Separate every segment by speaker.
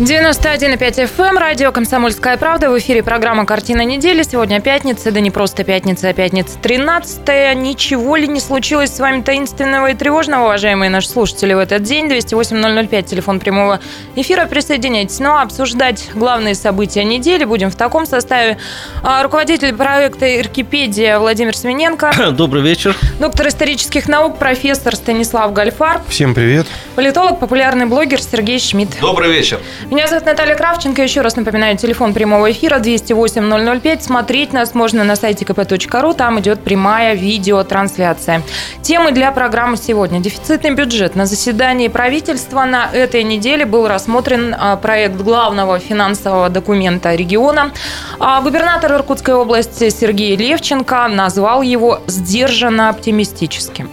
Speaker 1: 91,5 FM, радио «Комсомольская правда». В эфире программа «Картина недели». Сегодня пятница, да не просто пятница, а пятница 13 -я. Ничего ли не случилось с вами таинственного и тревожного, уважаемые наши слушатели, в этот день? 208-005, телефон прямого эфира. Присоединяйтесь. Ну, а обсуждать главные события недели будем в таком составе. А, руководитель проекта «Иркипедия» Владимир Смененко.
Speaker 2: Добрый вечер.
Speaker 1: Доктор исторических наук, профессор Станислав Гальфар.
Speaker 3: Всем привет.
Speaker 1: Политолог, популярный блогер Сергей Шмидт.
Speaker 4: Добрый вечер.
Speaker 1: Меня зовут Наталья Кравченко. Еще раз напоминаю, телефон прямого эфира 208-005. Смотреть нас можно на сайте kp.ru. Там идет прямая видеотрансляция. Темы для программы сегодня. Дефицитный бюджет. На заседании правительства на этой неделе был рассмотрен а, проект главного финансового документа региона. А, губернатор Иркутской области Сергей Левченко назвал его сдержанно оптимистическим.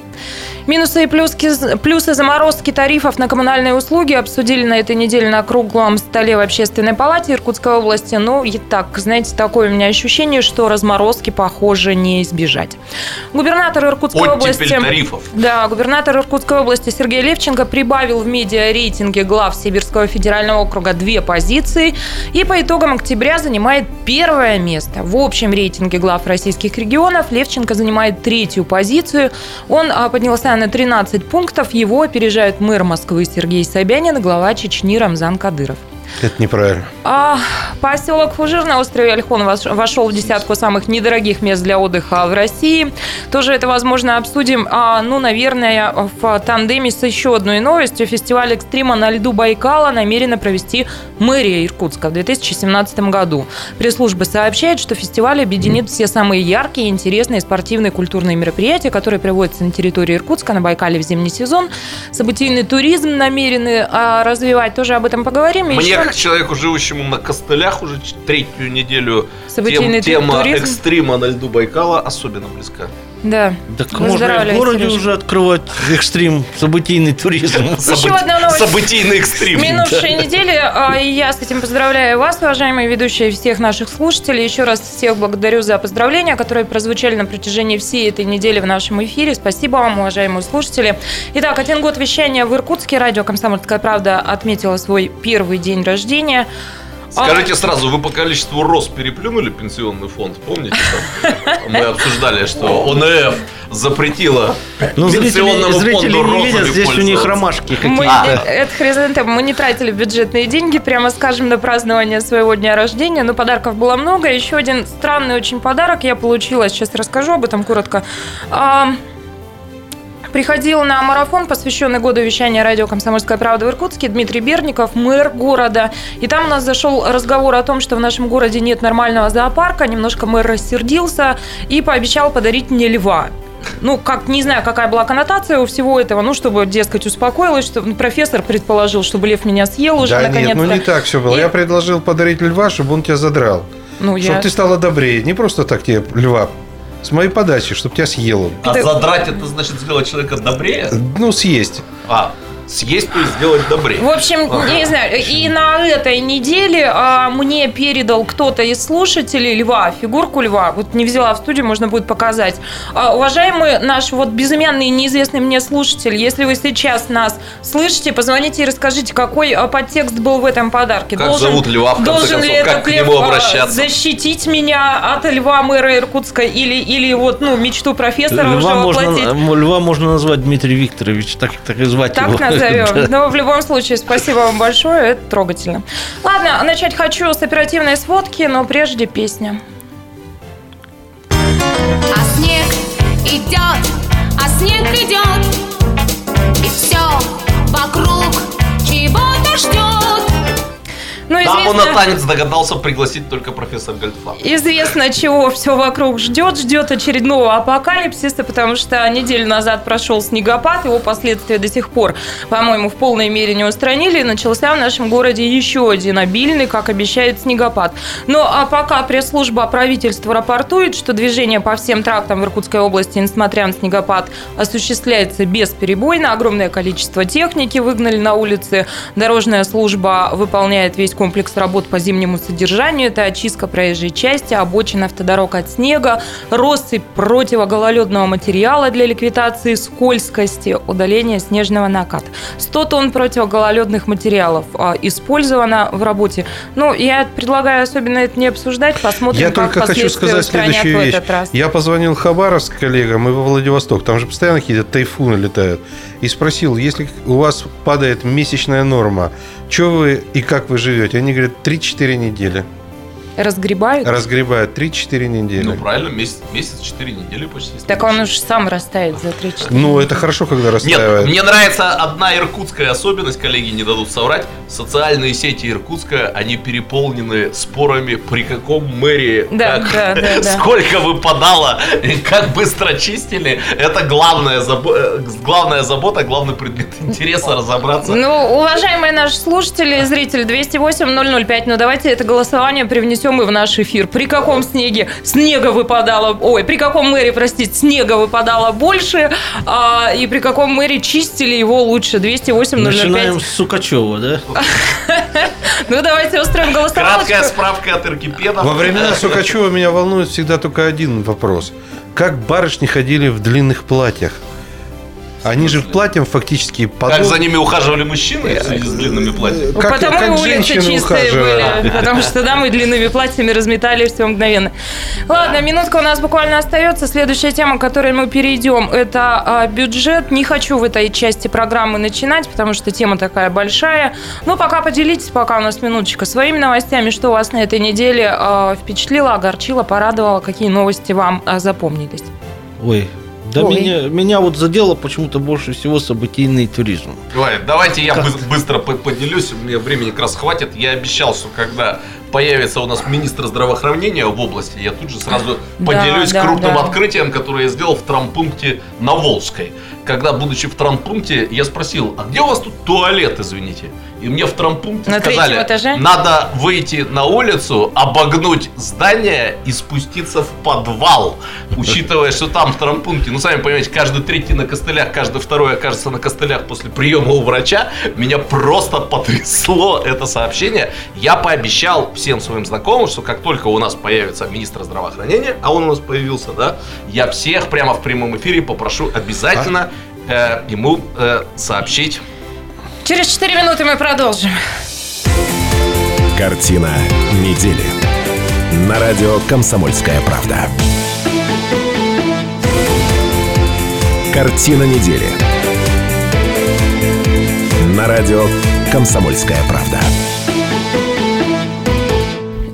Speaker 1: Минусы и плюски, плюсы заморозки тарифов на коммунальные услуги обсудили на этой неделе на круглом столе в Общественной палате Иркутской области. Ну, и так, знаете, такое у меня ощущение, что разморозки, похоже, не избежать. Губернатор Иркутской
Speaker 4: Оттепель
Speaker 1: области...
Speaker 4: тарифов.
Speaker 1: Да, губернатор Иркутской области Сергей Левченко прибавил в медиа-рейтинге глав Сибирского федерального округа две позиции и по итогам октября занимает первое место. В общем рейтинге глав российских регионов Левченко занимает третью позицию. Он а, поднялся на 13 пунктов. Его опережают мэр Москвы Сергей Собянин и глава Чечни Рамзан Кадыров.
Speaker 3: Это неправильно.
Speaker 1: А, поселок Фужир на острове Альхон вошел в десятку самых недорогих мест для отдыха в России. Тоже это, возможно, обсудим, а, ну, наверное, в тандеме с еще одной новостью. Фестиваль экстрима на льду Байкала намерена провести мэрия Иркутска в 2017 году. Пресс-служба сообщает, что фестиваль объединит все самые яркие, интересные спортивные культурные мероприятия, которые проводятся на территории Иркутска на Байкале в зимний сезон. Событийный туризм намерены а, развивать. Тоже об этом поговорим.
Speaker 4: Мне, как человеку, живущему на костылях уже третью неделю, тем, тема
Speaker 1: туризм.
Speaker 4: экстрима на льду Байкала особенно близка.
Speaker 1: Да.
Speaker 2: Так можно в городе
Speaker 1: Сережа.
Speaker 2: уже открывать экстрим, событийный туризм.
Speaker 1: Еще одна новость.
Speaker 4: Событийный экстрим.
Speaker 1: Минувшей недели, а, и я с этим поздравляю вас, уважаемые ведущие, всех наших слушателей. Еще раз всех благодарю за поздравления, которые прозвучали на протяжении всей этой недели в нашем эфире. Спасибо вам, уважаемые слушатели. Итак, один год вещания в Иркутске. Радио «Комсомольская правда» отметила свой первый день рождения. А,
Speaker 4: Скажите сразу, вы по количеству роз переплюнули пенсионный фонд? Помните, мы обсуждали, что ОНФ запретила
Speaker 2: Ну, зрители,
Speaker 4: пенсионному
Speaker 2: зрители
Speaker 4: фонду
Speaker 2: не видят, здесь у них ромашки
Speaker 1: Мы,
Speaker 2: какие-то.
Speaker 1: э, это хризантем, мы не тратили бюджетные деньги, прямо скажем, на празднование своего дня рождения, но подарков было много. Еще один странный очень подарок я получила, сейчас расскажу об этом коротко. Приходил на марафон, посвященный году вещания радио «Комсомольская правда» в Иркутске, Дмитрий Берников, мэр города. И там у нас зашел разговор о том, что в нашем городе нет нормального зоопарка. Немножко мэр рассердился и пообещал подарить мне льва. Ну, как, не знаю, какая была коннотация у всего этого, ну, чтобы, дескать, успокоилась, чтобы профессор предположил, чтобы лев меня съел уже,
Speaker 3: да нет,
Speaker 1: наконец-то.
Speaker 3: ну не так все было.
Speaker 1: И-
Speaker 3: Я предложил подарить льва, чтобы он тебя задрал.
Speaker 1: Ну,
Speaker 3: Чтобы
Speaker 1: я...
Speaker 3: ты стала добрее. Не просто так тебе льва. С моей подачи, чтобы тебя съел он.
Speaker 4: А задрать это значит сделать человека добрее?
Speaker 3: Ну, съесть.
Speaker 4: А, съесть, есть сделать добрее.
Speaker 1: В общем, не знаю, и на этой неделе а, мне передал кто-то из слушателей льва, фигурку льва. Вот не взяла в студию, можно будет показать. А, уважаемый наш вот безымянный и неизвестный мне слушатель, если вы сейчас нас слышите, позвоните и расскажите, какой а, подтекст был в этом подарке.
Speaker 4: Как зовут льва, в конце
Speaker 1: должен ли
Speaker 4: концов, как
Speaker 1: этот
Speaker 4: к
Speaker 1: лев
Speaker 4: нему
Speaker 1: а,
Speaker 4: обращаться?
Speaker 1: защитить меня от льва мэра Иркутска или, или вот, ну, мечту профессора уже
Speaker 2: Льва
Speaker 1: воплотить?
Speaker 2: можно, льва можно назвать Дмитрий Викторович, так, так и звать
Speaker 1: Так
Speaker 2: его.
Speaker 1: Назовем. Но в любом случае, спасибо вам большое, это трогательно. Ладно, начать хочу с оперативной сводки, но прежде песня.
Speaker 5: А снег идет, а снег идет, и все вокруг чего-то ждет.
Speaker 1: Ну,
Speaker 4: Даму на
Speaker 1: известно,
Speaker 4: танец догадался пригласить только профессор Гальфа.
Speaker 1: известно, чего все вокруг ждет. Ждет очередного апокалипсиса, потому что неделю назад прошел снегопад, его последствия до сих пор, по-моему, в полной мере не устранили. И начался в нашем городе еще один обильный, как обещает, снегопад. Но а пока пресс-служба правительства рапортует, что движение по всем трактам в Иркутской области, несмотря на снегопад, осуществляется бесперебойно. Огромное количество техники выгнали на улицы. Дорожная служба выполняет весь комплекс комплекс работ по зимнему содержанию. Это очистка проезжей части, обочин автодорог от снега, россыпь противогололедного материала для ликвидации скользкости, удаление снежного наката. 100 тонн противогололедных материалов а, использовано в работе. Ну, я предлагаю особенно это не обсуждать, посмотрим,
Speaker 3: Я
Speaker 1: как
Speaker 3: только хочу сказать следующую вещь. Я позвонил в Хабаровск коллегам и во Владивосток. Там же постоянно какие-то тайфуны летают. И спросил, если у вас падает месячная норма, что вы и как вы живете? Они говорят, 3-4 недели.
Speaker 1: Разгребают?
Speaker 3: Разгребают 3-4 недели.
Speaker 4: Ну, правильно, месяц, месяц 4 недели почти.
Speaker 1: Так он уж сам растает за 3-4
Speaker 3: Ну, это хорошо, когда
Speaker 4: Нет,
Speaker 3: расстраивает.
Speaker 4: мне нравится одна иркутская особенность, коллеги не дадут соврать. Социальные сети Иркутска, они переполнены спорами, при каком мэрии,
Speaker 1: Да,
Speaker 4: как-
Speaker 1: да, да, да.
Speaker 4: сколько выпадало, и как быстро чистили. Это главная, забо- э, главная забота, главный предмет интереса разобраться.
Speaker 1: Ну, уважаемые наши слушатели и зрители, 208-005, ну давайте это голосование привнесем и в наш эфир. При каком снеге снега выпадало, ой, при каком мэре, простите, снега выпадало больше, а, и при каком мэре чистили его лучше? 208-005.
Speaker 2: Начинаем с Сукачева, да?
Speaker 1: Ну, давайте устроим голосовалочку.
Speaker 4: Краткая справка от Иркипедов.
Speaker 3: Во времена Сукачева меня волнует всегда только один вопрос. Как барышни ходили в длинных платьях? Они же платьем фактически
Speaker 4: Как
Speaker 3: подол-
Speaker 4: за ними ухаживали мужчины в с длинными платьями?
Speaker 3: Как-
Speaker 1: потому
Speaker 3: как
Speaker 1: улицы чистые
Speaker 3: ухаживают.
Speaker 1: были. Потому что дамы длинными платьями разметали все мгновенно. Ладно, минутка у нас буквально остается. Следующая тема, к которой мы перейдем, это а, бюджет. Не хочу в этой части программы начинать, потому что тема такая большая. Но пока поделитесь, пока у нас минуточка, своими новостями, что вас на этой неделе а, впечатлило, огорчило, порадовало, какие новости вам а, запомнились.
Speaker 2: Ой, да
Speaker 1: Ой.
Speaker 2: меня, меня вот задело почему-то больше всего событийный туризм.
Speaker 4: Давай, давайте я быс- быстро по- поделюсь, мне времени как раз хватит. Я обещал, что когда появится у нас министр здравоохранения в области, я тут же сразу
Speaker 1: Да,
Speaker 4: поделюсь
Speaker 1: да,
Speaker 4: крупным
Speaker 1: да.
Speaker 4: открытием, которое я сделал в травмпункте на Волжской. Когда, будучи в травмпункте, я спросил, а где у вас тут туалет, извините? И мне в травмпункте
Speaker 1: На
Speaker 4: сказали,
Speaker 1: этаже?
Speaker 4: надо выйти на улицу, обогнуть здание и спуститься в подвал. Учитывая, что там в травмпункте, ну, сами понимаете, каждый третий на костылях, каждый второй окажется на костылях после приема у врача. Меня просто потрясло это сообщение. Я пообещал всем своим знакомым, что как только у нас появится министр здравоохранения, а он у нас появился, да, я всех прямо в прямом эфире попрошу обязательно э, ему э, сообщить
Speaker 1: Через 4 минуты мы продолжим.
Speaker 6: Картина недели. На радио «Комсомольская правда». Картина недели. На радио «Комсомольская правда».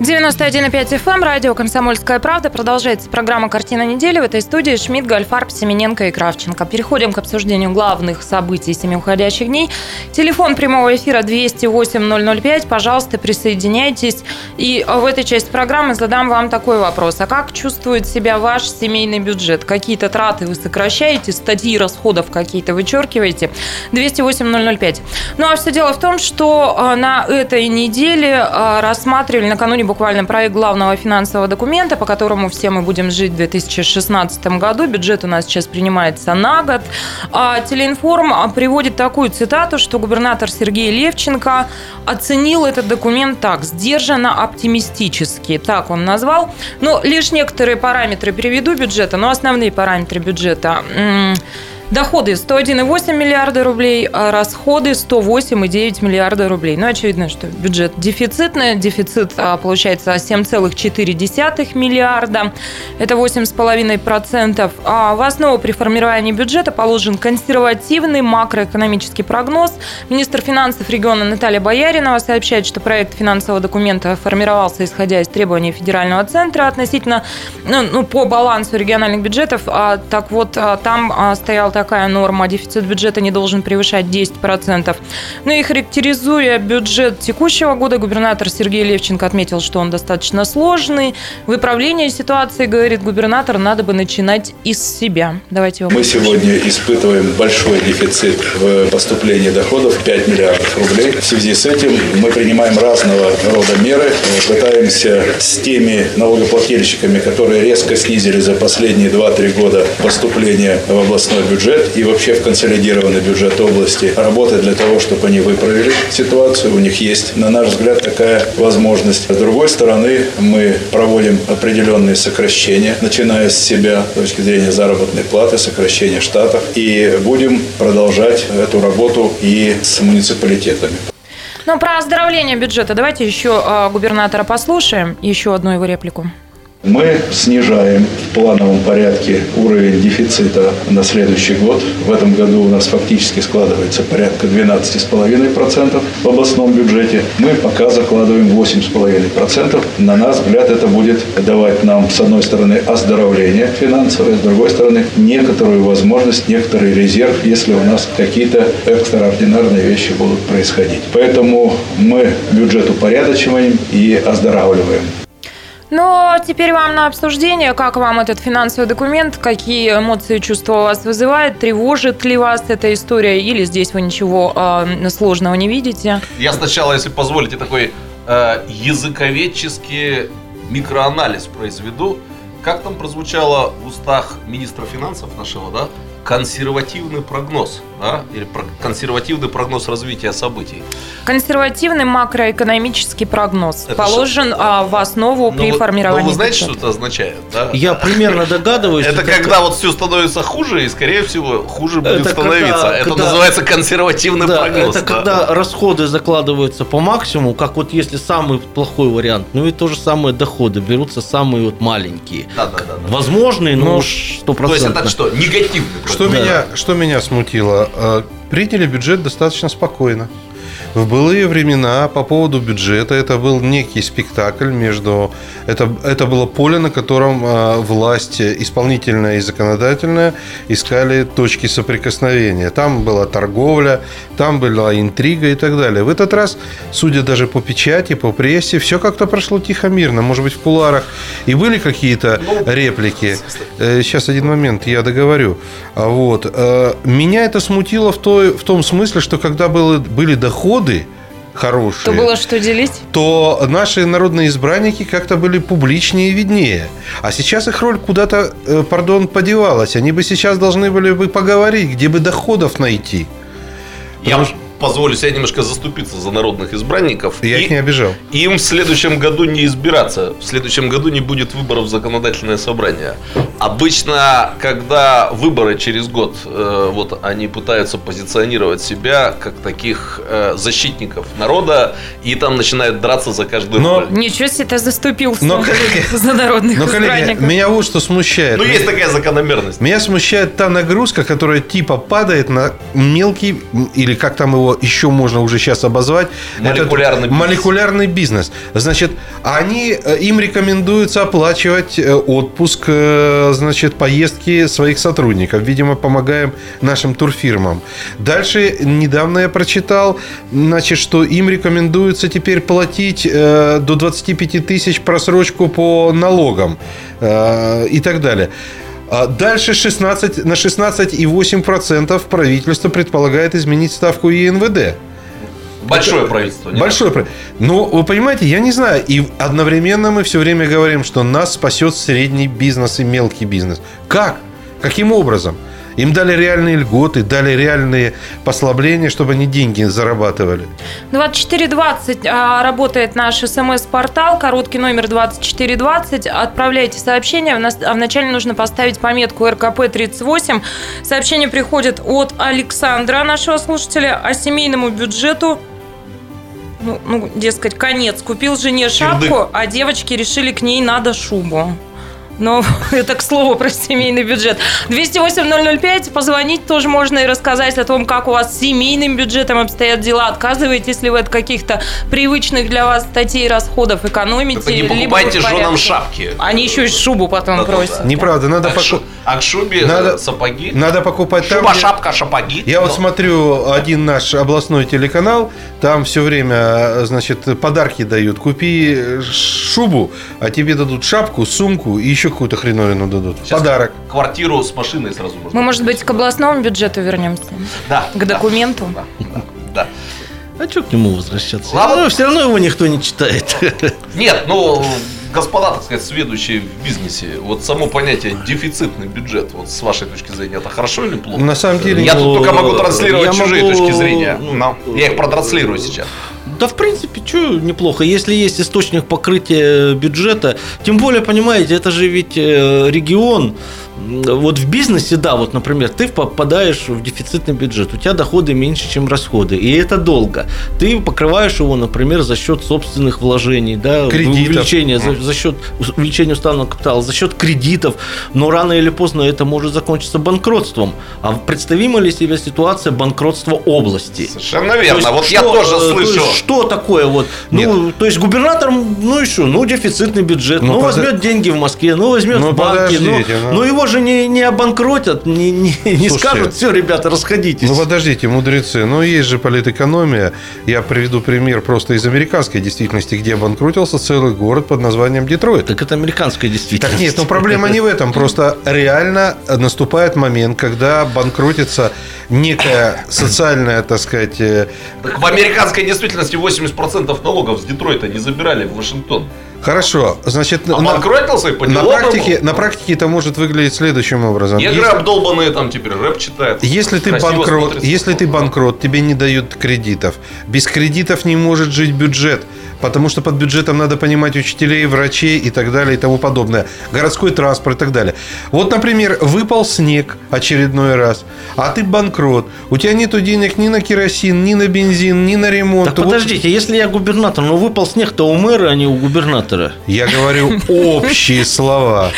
Speaker 1: 91,5 FM, эм, радио «Комсомольская правда». Продолжается программа «Картина недели». В этой студии Шмидт, Гольфарб, Семененко и Кравченко. Переходим к обсуждению главных событий семи уходящих дней. Телефон прямого эфира 208-005. Пожалуйста, присоединяйтесь. И в этой части программы задам вам такой вопрос. А как чувствует себя ваш семейный бюджет? Какие-то траты вы сокращаете, статьи расходов какие-то вычеркиваете? 208-005. Ну, а все дело в том, что а, на этой неделе а, рассматривали накануне буквально проект главного финансового документа, по которому все мы будем жить в 2016 году. Бюджет у нас сейчас принимается на год. А Телеинформ а, приводит такую цитату, что губернатор Сергей Левченко оценил этот документ так, сдержанно оптимистически, так он назвал. Но лишь некоторые параметры приведу бюджета, но основные параметры бюджета. Доходы 101,8 миллиарда рублей, а расходы 108,9 миллиарда рублей. Ну, очевидно, что бюджет дефицитный. Дефицит а, получается 7,4 миллиарда. Это 8,5%. А в основу при формировании бюджета положен консервативный макроэкономический прогноз. Министр финансов региона Наталья Бояринова сообщает, что проект финансового документа формировался исходя из требований федерального центра относительно ну, ну, по балансу региональных бюджетов. А, так вот, а, там а, стояла такая норма, дефицит бюджета не должен превышать 10%. Ну и характеризуя бюджет текущего года, губернатор Сергей Левченко отметил, что он достаточно сложный. Выправление ситуации, говорит губернатор, надо бы начинать из себя. Давайте его
Speaker 7: Мы сегодня испытываем большой дефицит в поступлении доходов 5 миллиардов рублей. В связи с этим мы принимаем разного рода меры, э, пытаемся с теми налогоплательщиками, которые резко снизили за последние 2-3 года поступление в областной бюджет, бюджет и вообще в консолидированный бюджет области работать для того, чтобы они выправили ситуацию. У них есть, на наш взгляд, такая возможность. С другой стороны, мы проводим определенные сокращения, начиная с себя, с точки зрения заработной платы, сокращения штатов. И будем продолжать эту работу и с муниципалитетами.
Speaker 1: Ну, про оздоровление бюджета давайте еще э, губернатора послушаем, еще одну его реплику.
Speaker 7: Мы снижаем в плановом порядке уровень дефицита на следующий год. В этом году у нас фактически складывается порядка 12,5% в областном бюджете. Мы пока закладываем 8,5%. На наш взгляд, это будет давать нам, с одной стороны, оздоровление финансовое, с другой стороны, некоторую возможность, некоторый резерв, если у нас какие-то экстраординарные вещи будут происходить. Поэтому мы бюджет упорядочиваем и оздоравливаем.
Speaker 1: Но теперь вам на обсуждение, как вам этот финансовый документ, какие эмоции чувства у вас вызывает, тревожит ли вас эта история, или здесь вы ничего э, сложного не видите?
Speaker 4: Я сначала, если позволите, такой э, языковедческий микроанализ произведу. Как там прозвучало в устах министра финансов нашего, да? Консервативный прогноз, да? Или про- консервативный прогноз развития событий.
Speaker 1: Консервативный макроэкономический прогноз
Speaker 4: Это
Speaker 1: положен а, в основу
Speaker 4: Ну,
Speaker 1: при
Speaker 4: вы-
Speaker 1: формировании
Speaker 4: ну, вы знаете, что
Speaker 1: бюджета.
Speaker 4: это означает, да?
Speaker 2: Я примерно догадываюсь.
Speaker 4: Это когда вот все становится хуже, и, скорее всего, хуже будет становиться. это называется консервативный прогноз.
Speaker 2: это
Speaker 4: да.
Speaker 2: когда расходы закладываются по максимуму, как вот если самый плохой вариант, ну и то же самое доходы, берутся самые вот маленькие.
Speaker 4: Да, да, да. да.
Speaker 2: Возможные, но
Speaker 4: Ну,
Speaker 2: уж
Speaker 4: То есть это что, негативный
Speaker 3: Что,
Speaker 4: прогноз?
Speaker 3: меня, что меня смутило? Э, Приняли бюджет достаточно спокойно. В былые времена по поводу бюджета это был некий спектакль между... Это, это было поле, на котором э, власть исполнительная и законодательная искали точки соприкосновения. Там была торговля, там была интрига и так далее. В этот раз, судя даже по печати, по прессе, все как-то прошло тихо, мирно. Может быть, в куларах и были какие-то реплики. Э, Сейчас один момент, я договорю. А Вот. э, Меня это смутило в, той, в том смысле, что когда было, были доходы хорошие,
Speaker 1: То было что делить?
Speaker 3: то наши народные избранники как-то были публичнее и виднее. А сейчас их роль куда-то, э, пардон, подевалась. Они бы сейчас должны были бы поговорить, где бы доходов найти.
Speaker 4: Я позволю себе немножко заступиться за народных избранников.
Speaker 3: Я
Speaker 4: И
Speaker 3: их не обижал.
Speaker 4: Им в следующем году не избираться. В следующем году не будет выборов в законодательное собрание. Обычно, когда выборы через год, э, вот они пытаются позиционировать себя как таких э, защитников народа, и там начинают драться за каждую
Speaker 3: Но-
Speaker 4: роль.
Speaker 1: Ничего себе, ты заступился
Speaker 3: Но, коллеги-
Speaker 1: за народных
Speaker 3: Но, коллеги, меня вот что смущает.
Speaker 4: Ну, есть такая закономерность.
Speaker 3: Меня смущает та нагрузка, которая типа падает на мелкий, или как там его еще можно уже сейчас обозвать,
Speaker 4: Молекулярный бизнес.
Speaker 3: молекулярный бизнес. Значит, они, э, им рекомендуется оплачивать э, отпуск, э, значит, поездки своих сотрудников. Видимо, помогаем нашим турфирмам. Дальше, недавно я прочитал, значит, что им рекомендуется теперь платить до 25 тысяч просрочку по налогам и так далее. А Дальше 16, на 16,8% правительство предполагает изменить ставку ЕНВД.
Speaker 4: Большое правительство. не
Speaker 3: Большой про- Ну, вы понимаете, я не знаю. И одновременно мы все время говорим, что нас спасет средний бизнес и мелкий бизнес. Как? Каким образом? Им дали реальные льготы, дали реальные послабления, чтобы они деньги зарабатывали.
Speaker 1: 2420 а, работает наш смс-портал, короткий номер 2420. Отправляйте сообщение. А Вначале нужно поставить пометку РКП-38. Сообщение приходит от Александра, нашего слушателя, о семейному бюджету. Ну, ну, дескать, конец. Купил жене шапку,
Speaker 4: Кирдык.
Speaker 1: а девочки решили, к ней надо шубу. Но это к слову про семейный бюджет. 208-005, позвонить тоже можно и рассказать о том, как у вас с семейным бюджетом обстоят дела. Отказываетесь ли вы от каких-то привычных для вас статей расходов, экономите?
Speaker 4: Не покупайте женам шапки.
Speaker 1: Они еще и шубу потом
Speaker 4: Да-да-да.
Speaker 1: просят.
Speaker 3: Неправда, надо,
Speaker 4: А
Speaker 3: поку-
Speaker 4: шу- а к шубе
Speaker 3: Надо-
Speaker 4: сапоги.
Speaker 3: надо покупать там,
Speaker 4: Шуба, шапка, шапоги.
Speaker 3: Я вот
Speaker 4: Ну,
Speaker 3: смотрю один наш областной телеканал, там все время, значит, подарки дают. Купи шубу, а тебе дадут шапку, сумку и еще какую-то хреновину дадут.
Speaker 4: Сейчас
Speaker 3: Подарок.
Speaker 4: Квартиру с машиной сразу можно.
Speaker 1: Мы, может быть, к областному бюджету вернемся?
Speaker 4: Да.
Speaker 1: К документу?
Speaker 4: Да, да, да.
Speaker 2: А что к нему возвращаться?
Speaker 4: Ладно.
Speaker 2: Ну, все равно его никто не читает.
Speaker 4: Нет, ну, господа, так сказать, сведущие в бизнесе, вот само понятие дефицитный бюджет, вот с вашей точки зрения, это хорошо или плохо?
Speaker 3: На самом деле,
Speaker 4: Я
Speaker 3: ну,
Speaker 4: тут только могу транслировать
Speaker 2: я
Speaker 4: чужие
Speaker 2: могу,
Speaker 4: точки зрения.
Speaker 2: ну,
Speaker 4: Но я их протранслирую сейчас.
Speaker 2: Да, в принципе, что неплохо. Если есть источник покрытия бюджета, тем более, понимаете, это же ведь э, регион. Вот в бизнесе, да, вот, например, ты попадаешь в дефицитный бюджет, у тебя доходы меньше, чем расходы, и это долго. Ты покрываешь его, например, за счет собственных вложений, да,
Speaker 3: Кредитов.
Speaker 2: увеличения, за, за счет увеличения уставного капитала, за счет кредитов, но рано или поздно это может закончиться банкротством. А представима ли себе ситуация банкротства области?
Speaker 4: Совершенно
Speaker 2: То
Speaker 4: верно.
Speaker 2: есть
Speaker 4: вот я
Speaker 2: что,
Speaker 4: тоже
Speaker 2: э, то
Speaker 4: слышу.
Speaker 2: есть что такое вот? Ну, то есть губернатор, ну и что? Ну, дефицитный бюджет.
Speaker 3: Ну,
Speaker 2: Ну,
Speaker 3: пода-
Speaker 2: возьмет деньги в Москве, ну, возьмет
Speaker 3: Ну,
Speaker 2: в банке. Ну,
Speaker 3: ну.
Speaker 2: ну, его же не, не обанкротят, не, не, не
Speaker 3: Слушайте,
Speaker 2: скажут, все, ребята, расходитесь.
Speaker 3: Ну, подождите, мудрецы. Ну, есть же политэкономия. Я приведу пример просто из американской действительности, где обанкротился целый город под названием Детройт.
Speaker 2: так это американская действительность.
Speaker 3: Так нет, ну проблема не в этом. Просто реально наступает момент, когда банкротится некая социальная, так сказать, э,
Speaker 4: Так в американской действительности 80% налогов с Детройта не забирали в Вашингтон.
Speaker 3: Хорошо, значит, на,
Speaker 4: по
Speaker 3: на
Speaker 4: делам
Speaker 3: практике, на практике это может выглядеть следующим образом.
Speaker 4: Негры
Speaker 3: Если-
Speaker 4: обдолбанные там теперь рэп читают.
Speaker 3: Если ты банкрот, если ты банкрот, тебе не дают кредитов. Без кредитов не может жить бюджет, потому что под бюджетом надо понимать учителей, врачей и так далее и тому подобное. Городской транспорт и так далее. Вот, например, выпал снег очередной раз, а ты банкрот. У тебя нету денег ни на керосин, ни на бензин, ни на ремонт.
Speaker 2: Так
Speaker 3: Вот
Speaker 2: подождите, если я губернатор, ну выпал снег-то у мэра, а не у губернатора.
Speaker 3: Я говорю общие слова.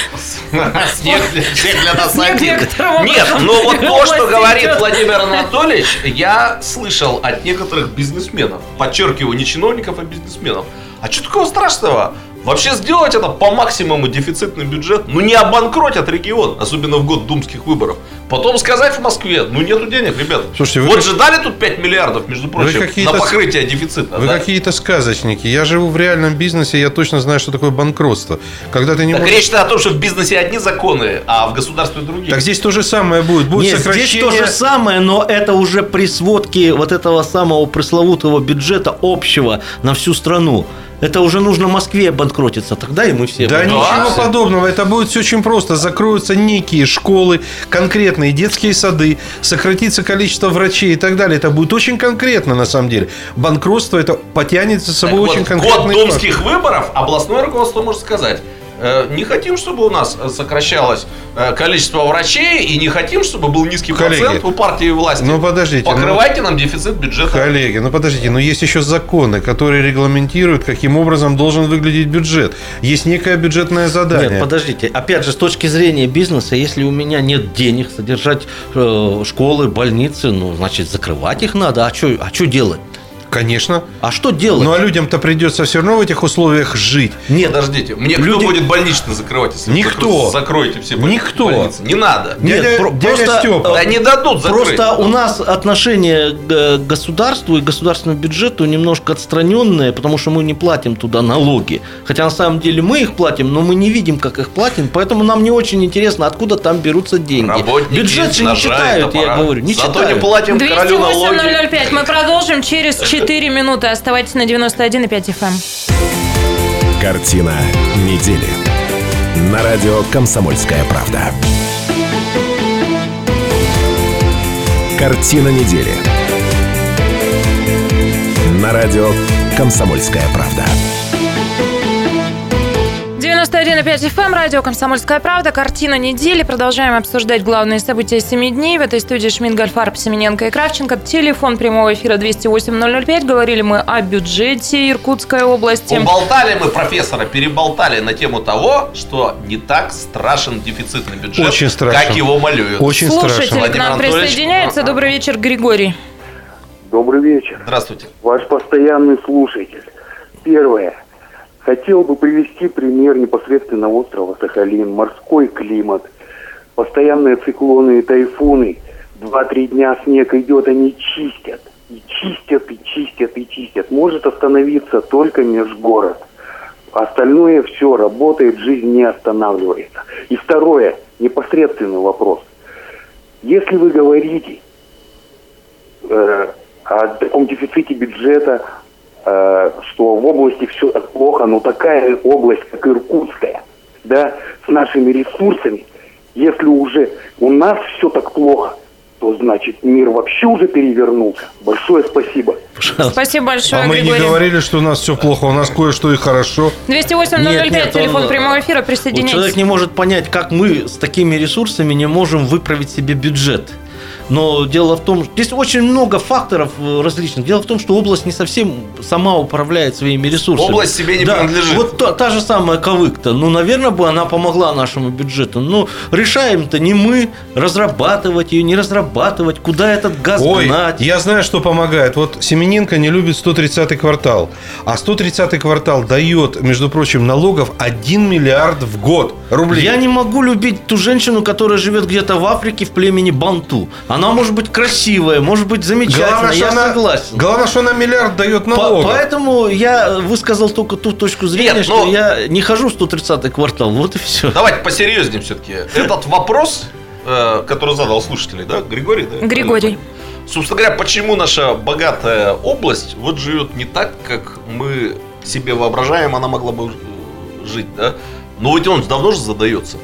Speaker 4: Снег для, снег для нас
Speaker 1: Снег
Speaker 4: один.
Speaker 1: некоторым
Speaker 4: Нет, но вот
Speaker 1: в
Speaker 4: то, что говорит. Владимир Анатольевич, я слышал от некоторых бизнесменов. Подчеркиваю, не чиновников, а бизнесменов. А что такого страшного? Вообще сделать это по максимуму дефицитный бюджет, ну не обанкротят регион, особенно в год думских выборов. Потом сказать в Москве, ну нету денег, ребята.
Speaker 3: Слушайте, вы
Speaker 4: вот
Speaker 3: как-
Speaker 4: же дали тут 5 миллиардов, между прочим, на покрытие дефицита.
Speaker 3: Вы
Speaker 4: да?
Speaker 3: какие-то сказочники. Я живу в реальном бизнесе, я точно знаю, что такое банкротство. Когда ты не
Speaker 4: Так
Speaker 3: можешь...
Speaker 4: речь-то о том, что в бизнесе одни законы, а в государстве другие.
Speaker 3: Так здесь то же самое будет. Будет
Speaker 2: Нет,
Speaker 3: сокращение...
Speaker 2: здесь то же самое, но это уже при сводке вот этого самого пресловутого бюджета общего на всю страну. Это уже нужно Москве банкротиться, тогда и мы все.
Speaker 3: Да
Speaker 2: банкротимся.
Speaker 3: ничего
Speaker 4: все.
Speaker 3: подобного. Это будет все очень просто. Закроются некие школы, конкретные детские сады, сократится количество врачей и так далее. Это будет очень конкретно на самом деле. Банкротство это потянет за
Speaker 4: Так
Speaker 3: собой
Speaker 4: вот,
Speaker 3: очень
Speaker 4: год
Speaker 3: конкретный
Speaker 4: думских выборов областное руководство может сказать. Э, Не хотим, чтобы у нас сокращалось э, количество врачей, и не хотим, чтобы был низкий
Speaker 3: Коллеги,
Speaker 4: процент у партии власти.
Speaker 3: ну, подождите, ну-
Speaker 4: Покрывайте нам дефицит бюджета.
Speaker 3: Коллеги, ну подождите, но есть еще законы, которые регламентируют, каким образом должен выглядеть бюджет. Есть некое бюджетное задание.
Speaker 2: Нет, подождите. Опять же, с точки зрения бизнеса, если у меня нет денег содержать э, школы, больницы, ну, значит, закрывать их надо. А что а чё делать?
Speaker 3: Конечно.
Speaker 2: А что делать?
Speaker 3: Ну а людям-то придется все равно в этих условиях жить.
Speaker 2: Нет,
Speaker 4: Подождите, мне кто
Speaker 3: Люди-
Speaker 4: будет больничный закрывать, если вы
Speaker 3: Никто.
Speaker 4: закро- закроете все больни-
Speaker 3: Никто.
Speaker 4: больницы? Не надо.
Speaker 2: Нет,
Speaker 3: Дядя,
Speaker 2: про-
Speaker 3: дядя
Speaker 2: просто,
Speaker 3: Степа.
Speaker 4: Да не дадут закрыть.
Speaker 2: Просто у нас отношение к э, государству и государственному бюджету немножко отстраненное, потому что мы не платим туда налоги. Хотя на самом деле мы их платим, но мы не видим, как их платим, поэтому нам не очень интересно, откуда там берутся деньги.
Speaker 4: Работники
Speaker 2: Бюджет же не читают, я
Speaker 4: топора.
Speaker 2: говорю, не
Speaker 4: Зато
Speaker 2: читают.
Speaker 4: не платим королю налоги.
Speaker 1: 208-005. Мы продолжим через 4 минуты. Оставайтесь на 91,5 FM.
Speaker 6: Картина недели. На радио «Комсомольская правда». Картина недели. На радио «Комсомольская правда».
Speaker 1: 91,5 FM, радио «Комсомольская правда», картина недели. Продолжаем обсуждать главные события 7 дней. В этой студии Шмидт, Гольфарб, Семененко и Кравченко. Телефон прямого эфира 208-005. Говорили мы о бюджете Иркутской области.
Speaker 4: Уболтали мы профессора, переболтали на тему того, что не так страшен дефицитный бюджет,
Speaker 3: Очень страшен.
Speaker 4: как его малюют.
Speaker 3: Очень
Speaker 1: Слушатель
Speaker 3: страшно.
Speaker 1: к нам
Speaker 4: Анатольевич.
Speaker 1: присоединяется. Добрый вечер, Григорий.
Speaker 8: Добрый вечер.
Speaker 4: Здравствуйте.
Speaker 8: Ваш постоянный слушатель. Первое. Хотел бы привести пример непосредственно острова Сахалин. Морской климат, постоянные циклоны и тайфуны. Два-три дня снег идет, они чистят. И чистят, и чистят, и чистят. Может остановиться только межгород. Остальное все работает, жизнь не останавливается. И второе, непосредственный вопрос. Если вы говорите э, о таком дефиците бюджета, что в области все так плохо, но такая область, как Иркутская, да, с нашими ресурсами, если уже у нас все так плохо, то значит мир вообще уже перевернулся. Большое спасибо.
Speaker 1: Спасибо большое,
Speaker 3: А мы не говорили, что у нас все плохо, у нас кое-что и хорошо.
Speaker 1: 208
Speaker 2: Нет, нет,
Speaker 1: телефон
Speaker 2: он-
Speaker 1: прямого эфира,
Speaker 2: Вот
Speaker 1: присоединяйтесь.
Speaker 2: человек не может понять, как мы с такими ресурсами не можем выправить себе бюджет. Но дело в том, что здесь очень много факторов э, различных. Дело в том, что область не совсем сама управляет своими ресурсами.
Speaker 4: Область себе не
Speaker 2: Да,
Speaker 4: принадлежит.
Speaker 2: Вот та, та же самая Кавык-то. Ну, наверное, бы она помогла нашему бюджету. Но решаем-то не мы разрабатывать ее, не разрабатывать, куда этот газ
Speaker 3: Ой,
Speaker 2: гнать.
Speaker 3: я знаю, что помогает. Вот Семененко не любит 130 квартал. А 130 квартал дает, между прочим, налогов 1 миллиард в год рублей.
Speaker 2: Я не могу любить ту женщину, которая живет где-то в Африке в племени Банту. Она может быть красивая, может быть замечательная,
Speaker 3: Главное, что
Speaker 2: я
Speaker 3: она,
Speaker 2: согласен.
Speaker 3: главное, что она миллиард дает
Speaker 2: По-
Speaker 3: налогов.
Speaker 2: Поэтому я высказал только ту точку зрения,
Speaker 4: Нет,
Speaker 2: что
Speaker 4: но-
Speaker 2: я не хожу в 130-й квартал. Вот и все.
Speaker 4: Давайте посерьезнее все-таки. Этот вопрос, э, который задал слушатель, да, Григорий, да?
Speaker 1: Григорий.
Speaker 4: Собственно говоря, почему наша богатая область вот живет не так, как мы себе воображаем, она могла бы э, жить, да? Но ведь он давно же задается.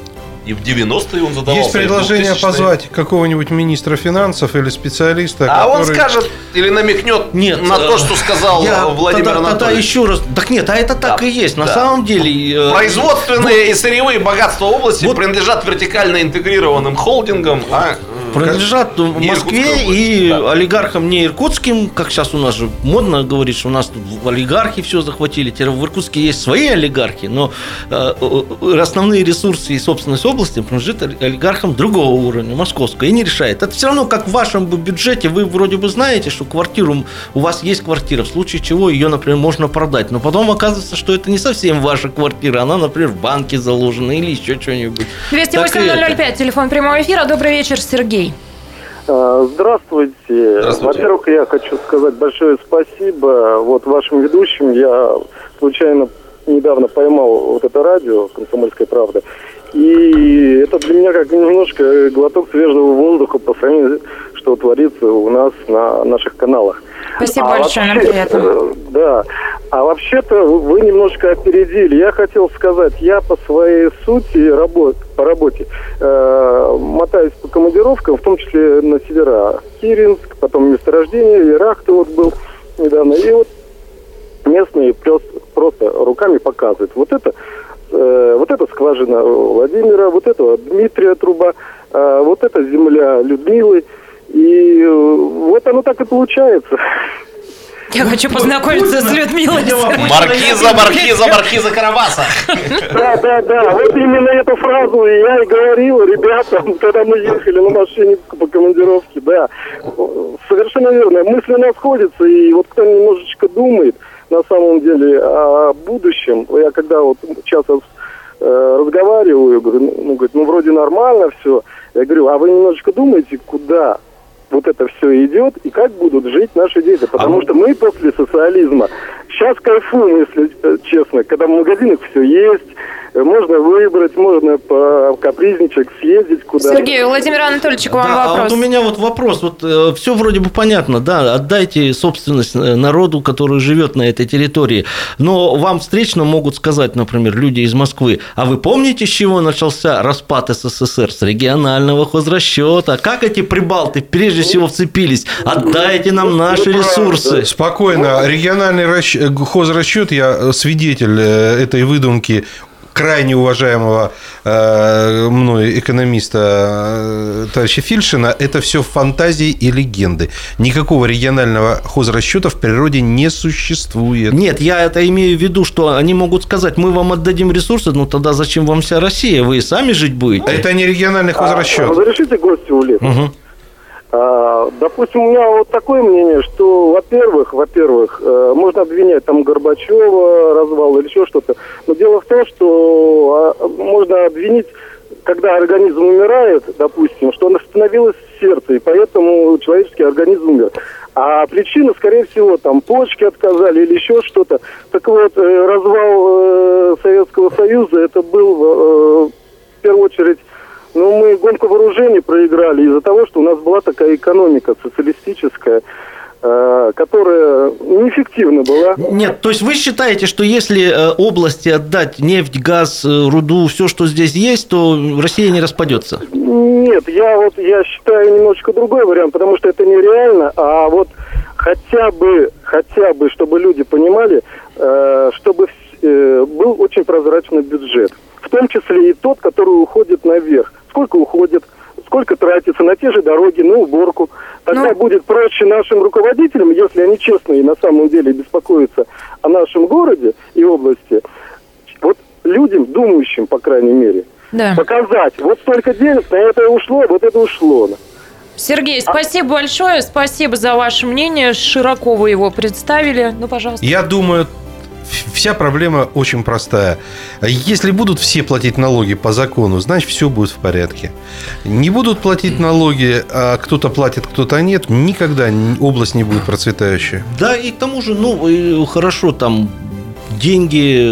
Speaker 4: И в 90-е он задавался.
Speaker 3: Есть предложение
Speaker 4: 2000-е.
Speaker 3: позвать какого-нибудь министра финансов или специалиста,
Speaker 4: А он
Speaker 3: который-
Speaker 4: скажет или намекнет
Speaker 2: Нет,
Speaker 4: на то,
Speaker 2: э,
Speaker 4: что сказал
Speaker 2: Я
Speaker 4: Владимир
Speaker 2: тогда, тогда
Speaker 4: Анатольевич.
Speaker 2: еще раз. Так нет, а это так
Speaker 4: Да,
Speaker 2: и есть. На
Speaker 4: да.
Speaker 2: самом деле. э,
Speaker 4: Производственные и сырьевые богатства области
Speaker 2: Вот-
Speaker 4: принадлежат вертикально интегрированным холдингам, а
Speaker 2: Принадлежат
Speaker 4: не
Speaker 2: Москве и
Speaker 4: да.
Speaker 2: олигархам не иркутским, как сейчас у нас же модно говорить, что у нас тут олигархи все захватили. Теперь в Иркутске есть свои олигархи, но э, э, основные ресурсы и собственность области принадлежат оли- олигархам другого уровня, московского, и не решает. Это все равно, как в вашем бюджете, вы вроде бы знаете, что квартиру, у вас есть квартира, в случае чего ее, например, можно продать, но потом оказывается, что это не совсем ваша квартира, она, например, в банке заложена или еще что-нибудь. Так и это.
Speaker 1: 208 телефон прямого эфира. Добрый вечер, Сергей.
Speaker 8: А, Здравствуйте.
Speaker 4: Здравствуйте.
Speaker 8: Во-первых, я хочу сказать большое спасибо вот вашим ведущим. Я случайно недавно поймал вот это радио «Комсомольская правда». И это для меня как немножко глоток свежего воздуха по сравнению, что творится у нас на наших каналах.
Speaker 1: Спасибо
Speaker 8: А
Speaker 1: большое, нам
Speaker 8: вообще,
Speaker 1: приятно.
Speaker 8: э, Да. А вообще-то вы немножко опередили. Я хотел сказать, я по своей сути работ, по работе э, мотаюсь по командировкам, в том числе на севера. Киринск, потом месторождение, Ирак-то вот был недавно. И вот местные просто, просто руками показывают. Вот это, э, вот это скважина Владимира, вот это Дмитрия труба, э, вот это земля Людмилы. И э, вот оно так и получается.
Speaker 1: Я хочу познакомиться с Людмилой.
Speaker 4: Маркиза, маркиза, маркиза Карабаса.
Speaker 8: Да, да, да. Вот именно эту фразу я и говорил ребятам, когда мы ехали на машине по командировке, да. Совершенно верно. Мысли нас сходятся, и вот кто немножечко думает на самом деле о будущем, я когда вот часто э, разговариваю, говорю, ну, говорит, ну, вроде нормально все. Я говорю, а вы немножечко думаете, куда вот это все идет и как будут жить наши дети. Потому что мы после социализма сейчас кайфуем, если э, честно, когда в магазинах все есть, э, можно выбрать, можно покапризничать, съездить куда
Speaker 1: Сергей, у Владимира Анатольевича к вам
Speaker 2: Да, а
Speaker 1: вопрос.
Speaker 2: вот у меня вот вопрос. Вот все вроде бы понятно, да, отдайте собственность э, народу, который живет на этой территории. Но вам встречно могут сказать, например, люди из Москвы, а вы помните, с чего начался распад СССР? С регионального хозрасчета. Как эти прибалты прежде всего вцепились? Отдайте нам наши ресурсы.
Speaker 3: Спокойно. Региональный расч- э, хозрасчет, я э, свидетель э, этой выдумки крайне уважаемого э, мной экономиста э, товарища Фильшина, это все фантазии и легенды. Никакого регионального хозрасчета в природе не существует.
Speaker 2: Нет, я это имею в виду, что они могут сказать, мы вам отдадим ресурсы, ну тогда зачем вам вся Россия? Вы и сами жить будете.
Speaker 3: Это не региональный
Speaker 8: А,
Speaker 3: хозрасчет.
Speaker 8: разрешите гостю улиц?
Speaker 2: Мгм.
Speaker 8: А, допустим, у меня вот такое мнение, что, во-первых, во-первых, э, можно обвинять там Горбачева, развал или еще что-то. Но дело в том, что а, можно обвинить, когда организм умирает, допустим, что остановилось сердце, и поэтому человеческий организм умер. А причина, скорее всего, там почки отказали или еще что-то. Так вот, э, развал э, Советского Союза, это был в первую очередь ну, мы гонку вооружений проиграли из-за того, что у нас была такая экономика социалистическая.
Speaker 9: э, которая неэффективна была.
Speaker 2: Нет, то есть вы считаете, что если э, области отдать нефть, газ, э, руду, все, что здесь есть, то Россия не распадется?
Speaker 9: Нет, я вот я считаю немножечко другой вариант, потому что это нереально, а вот хотя бы, хотя бы, чтобы люди понимали, чтобы был очень прозрачный бюджет. В том числе и тот, который уходит наверх. Сколько уходит, сколько тратится на те же дороги, на уборку. Тогда
Speaker 1: Ну-
Speaker 9: будет проще нашим руководителям, если они честно и на самом деле беспокоятся о нашем городе и области, вот людям, думающим, по крайней мере,
Speaker 1: Да.
Speaker 9: показать, вот столько денег на это ушло, вот это ушло.
Speaker 1: Сергей, спасибо большое. Спасибо за ваше мнение. Широко вы его представили. Ну, пожалуйста.
Speaker 3: Я думаю, вся проблема очень простая. Если будут все платить налоги по закону, значит, все будет в порядке. Не будут платить налоги, а кто-то платит, кто-то нет, никогда область не будет процветающая.
Speaker 2: Да, и к тому же, ну, хорошо, там деньги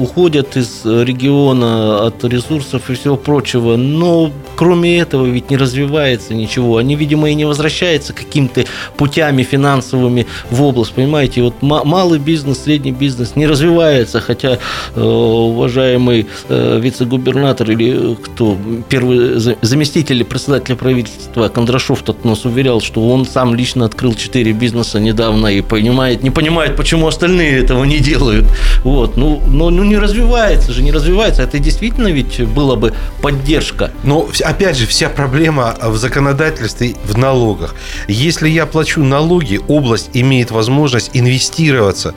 Speaker 2: уходят из региона от ресурсов и всего прочего, но кроме этого ведь не развивается ничего. Они, видимо, и не возвращаются какими-то путями финансовыми в область, понимаете? Вот ма- малый бизнес, средний бизнес не развивается, хотя э, уважаемый э, вице-губернатор или кто, первый за- заместитель или председатель правительства Кондрашов тот нас уверял, что он сам лично открыл четыре бизнеса недавно и понимает, не понимает, почему остальные этого не делают. Вот, ну, но, ну не развивается же, не развивается. Это действительно ведь была бы поддержка.
Speaker 3: Но опять же, вся проблема в законодательстве, в налогах. Если я плачу налоги, область имеет возможность инвестироваться.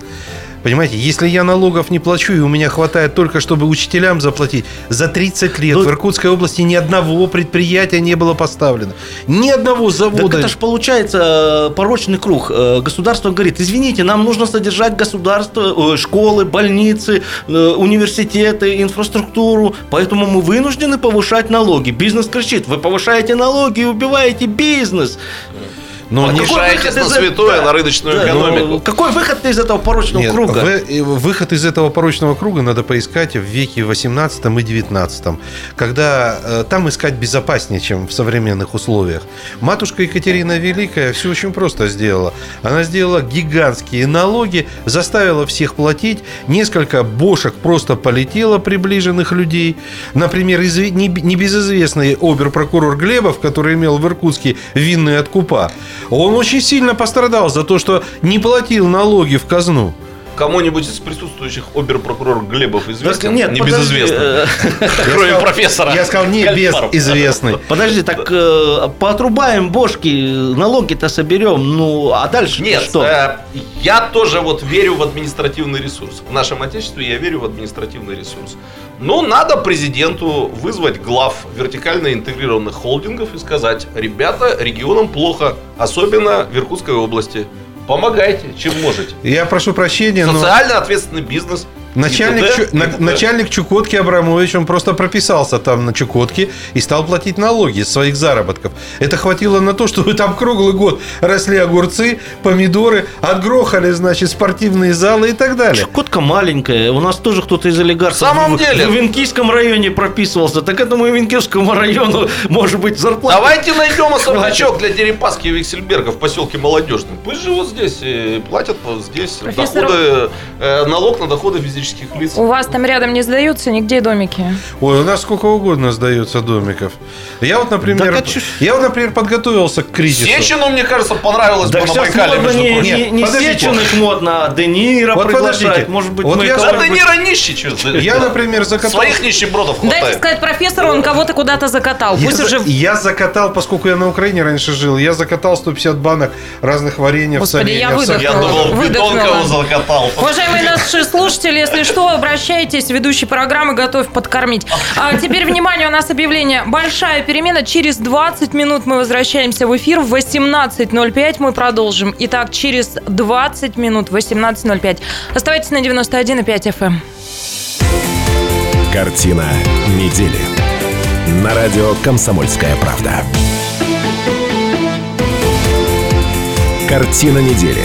Speaker 3: Понимаете, если я налогов не плачу, и у меня хватает только, чтобы учителям заплатить, за 30 лет
Speaker 2: Ну-
Speaker 3: в Иркутской области ни одного предприятия не было поставлено. Ни одного
Speaker 2: Так
Speaker 3: завода.
Speaker 2: это же получается э, порочный круг. Э, Государство говорит, извините, нам нужно содержать государство, э, школы, больницы, университеты, инфраструктуру, поэтому мы вынуждены повышать налоги. Бизнес кричит, вы повышаете налоги и убиваете бизнес.
Speaker 3: Но не-
Speaker 4: Покушаетесь на святое,
Speaker 2: этого-
Speaker 4: на рыночную
Speaker 2: Да,
Speaker 4: экономику.
Speaker 2: ну, Какой выход из этого порочного
Speaker 3: Нет,
Speaker 2: круга?
Speaker 3: вы- э, выход из этого порочного круга надо поискать в веке 18 и 19, когда э, там искать безопаснее, чем в современных условиях. Матушка Екатерина Великая все очень просто сделала. Она сделала гигантские налоги, заставила всех платить, несколько бошек просто полетело приближенных людей. Например, небезызвестный оберпрокурор Глебов, который имел в Иркутске винные откупа, он очень сильно пострадал за то, что не платил налоги в казну.
Speaker 4: Кому-нибудь из присутствующих оберпрокурор Глебов известен?
Speaker 2: нет,
Speaker 4: Небезызвестный.
Speaker 2: подожди, э,
Speaker 4: Кроме профессора.
Speaker 3: Я сказал не безызвестный.
Speaker 2: Подожди, так э, поотрубаем бошки, налоги-то соберем, ну а дальше
Speaker 4: Нет,
Speaker 2: что?
Speaker 4: э, я тоже вот верю в административный ресурс. В нашем отечестве я верю в административный ресурс. Но надо президенту вызвать глав вертикально интегрированных холдингов и сказать, ребята, регионам плохо, особенно в Иркутской области. Помогайте, чем можете.
Speaker 3: Я прошу прощения, но
Speaker 4: Социально ответственный бизнес.
Speaker 3: Начальник,
Speaker 4: ИПД,
Speaker 3: Чу-
Speaker 4: ИПД.
Speaker 3: начальник Чукотки Абрамович, он просто прописался там на Чукотке и стал платить налоги из своих заработков. Это хватило на то, чтобы там круглый год росли огурцы, помидоры, отгрохали, значит, спортивные залы и так далее.
Speaker 2: Чукотка маленькая, у нас тоже кто-то из олигархов
Speaker 4: В самом
Speaker 2: в,
Speaker 4: деле.
Speaker 2: в Венкийском районе прописывался, так этому и Венкийскому району может быть зарплата.
Speaker 4: Давайте найдем особнячок для Дерипаски и Виксельберга в поселке Молодежный. Пусть живут здесь, и платят здесь
Speaker 1: Профессор-
Speaker 4: доходы, э, налог на доходы физических лиц.
Speaker 1: У вас там рядом не сдаются нигде домики?
Speaker 3: Ой, у нас сколько угодно сдается домиков. Я вот, например,
Speaker 2: а
Speaker 3: я вот, например, подготовился к кризису.
Speaker 4: Сечину, мне кажется, понравилось
Speaker 2: Да
Speaker 4: бы на Байкале,
Speaker 2: модно
Speaker 4: между
Speaker 2: не, не, не. Сеченых модно, а Де Ниро
Speaker 3: Вот
Speaker 2: приглашать. Может быть,
Speaker 3: Вот
Speaker 2: мы
Speaker 3: я-
Speaker 4: Да ты не ранищий, что?
Speaker 3: Я, например, закатал...
Speaker 4: Своих нищебродов
Speaker 1: Дайте
Speaker 4: хватает.
Speaker 1: сказать профессору, он кого-то куда-то закатал.
Speaker 3: Я,
Speaker 1: Пусть
Speaker 3: за-
Speaker 1: уже...
Speaker 3: я закатал, поскольку я на Украине раньше жил, я закатал 150 банок разных вареньев,
Speaker 1: Господи, я
Speaker 3: соленьев,
Speaker 1: выдохнула.
Speaker 4: Я думал, бетон
Speaker 1: Выдохнула.
Speaker 4: кого закатал.
Speaker 1: Уважаемые наши слушатели, если что, обращайтесь. Ведущий программы готов подкормить. А теперь, внимание, у нас объявление. Большая перемена. Через 20 минут мы возвращаемся в эфир. В 18.05 мы продолжим. Итак, через 20 минут, 18.05. Оставайтесь на 91,5 FM.
Speaker 6: Картина недели. На радио «Комсомольская правда». Картина недели.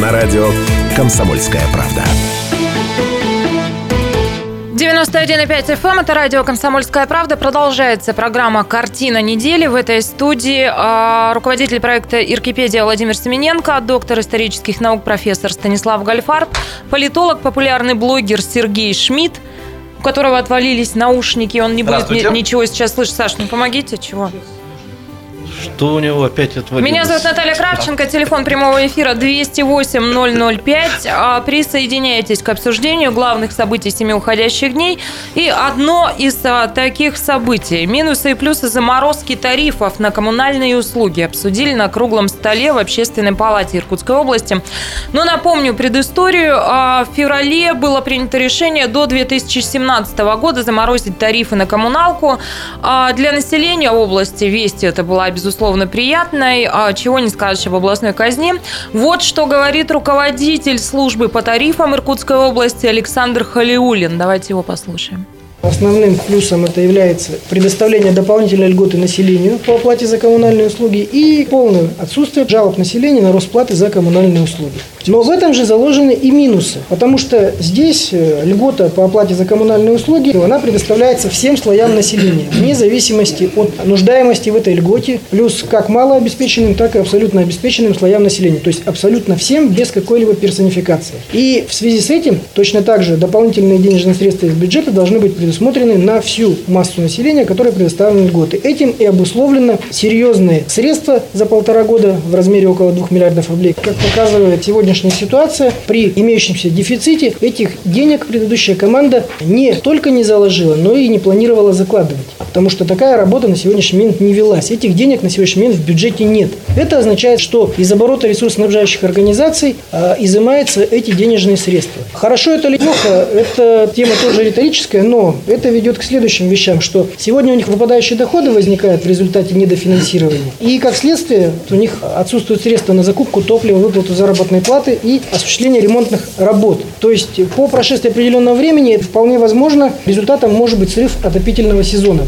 Speaker 6: На радио «Комсомольская правда».
Speaker 1: 91,5 FM, это радио «Комсомольская правда». Продолжается программа «Картина недели». В этой студии э, руководитель проекта «Иркипедия» Владимир Семененко, доктор исторических наук профессор Станислав Гальфарб, политолог, популярный блогер Сергей Шмидт, у которого отвалились наушники, он не будет ни- ничего сейчас слышать. Саш, ну помогите, чего?
Speaker 2: Что у него опять отвалилось?
Speaker 1: Меня зовут Наталья Кравченко, телефон прямого эфира 208-005. А, Присоединяйтесь к обсуждению главных событий семи уходящих дней. И одно из а, таких событий – минусы и плюсы заморозки тарифов на коммунальные услуги обсудили на круглом столе в Общественной палате Иркутской области. Но напомню предысторию. А, В феврале было принято решение до 2017 года заморозить тарифы на коммуналку. Для населения области вести это была, безусловно, приятной. А Чего не скажешь об областной казне. Вот что говорит руководитель службы по тарифам Иркутской области Александр Халиулин. Давайте его послушаем.
Speaker 10: Основным плюсом это является предоставление дополнительной льготы населению по оплате за коммунальные услуги и полное отсутствие жалоб населения на рост за коммунальные услуги. Но в этом же заложены и минусы, потому что здесь э, льгота по оплате за коммунальные услуги, она предоставляется всем слоям населения, вне зависимости от нуждаемости в этой льготе, плюс как малообеспеченным, так и абсолютно обеспеченным слоям населения, то есть абсолютно всем без какой-либо персонификации. И в связи с этим точно так же дополнительные денежные средства из бюджета должны быть предусмотрены на всю массу населения, которая предоставлена льготы. Этим и обусловлено серьезные средства за полтора года в размере около 2 миллиардов рублей. Как показывает сегодняшняя ситуация, при имеющемся дефиците этих денег предыдущая команда не только не заложила, но и не планировала закладывать. Потому что такая работа на сегодняшний момент не велась. Этих денег на сегодняшний момент в бюджете нет. Это означает, что из оборота ресурсоснабжающих организаций а, изымаются эти денежные средства. Хорошо это или плохо, это тема тоже риторическая, но это ведет к следующим вещам, что сегодня у них выпадающие доходы возникают в результате недофинансирования. И как следствие у них отсутствуют средства на закупку топлива, выплату заработной платы и осуществление ремонтных работ. То есть по прошествии определенного времени вполне возможно результатом может быть срыв отопительного сезона.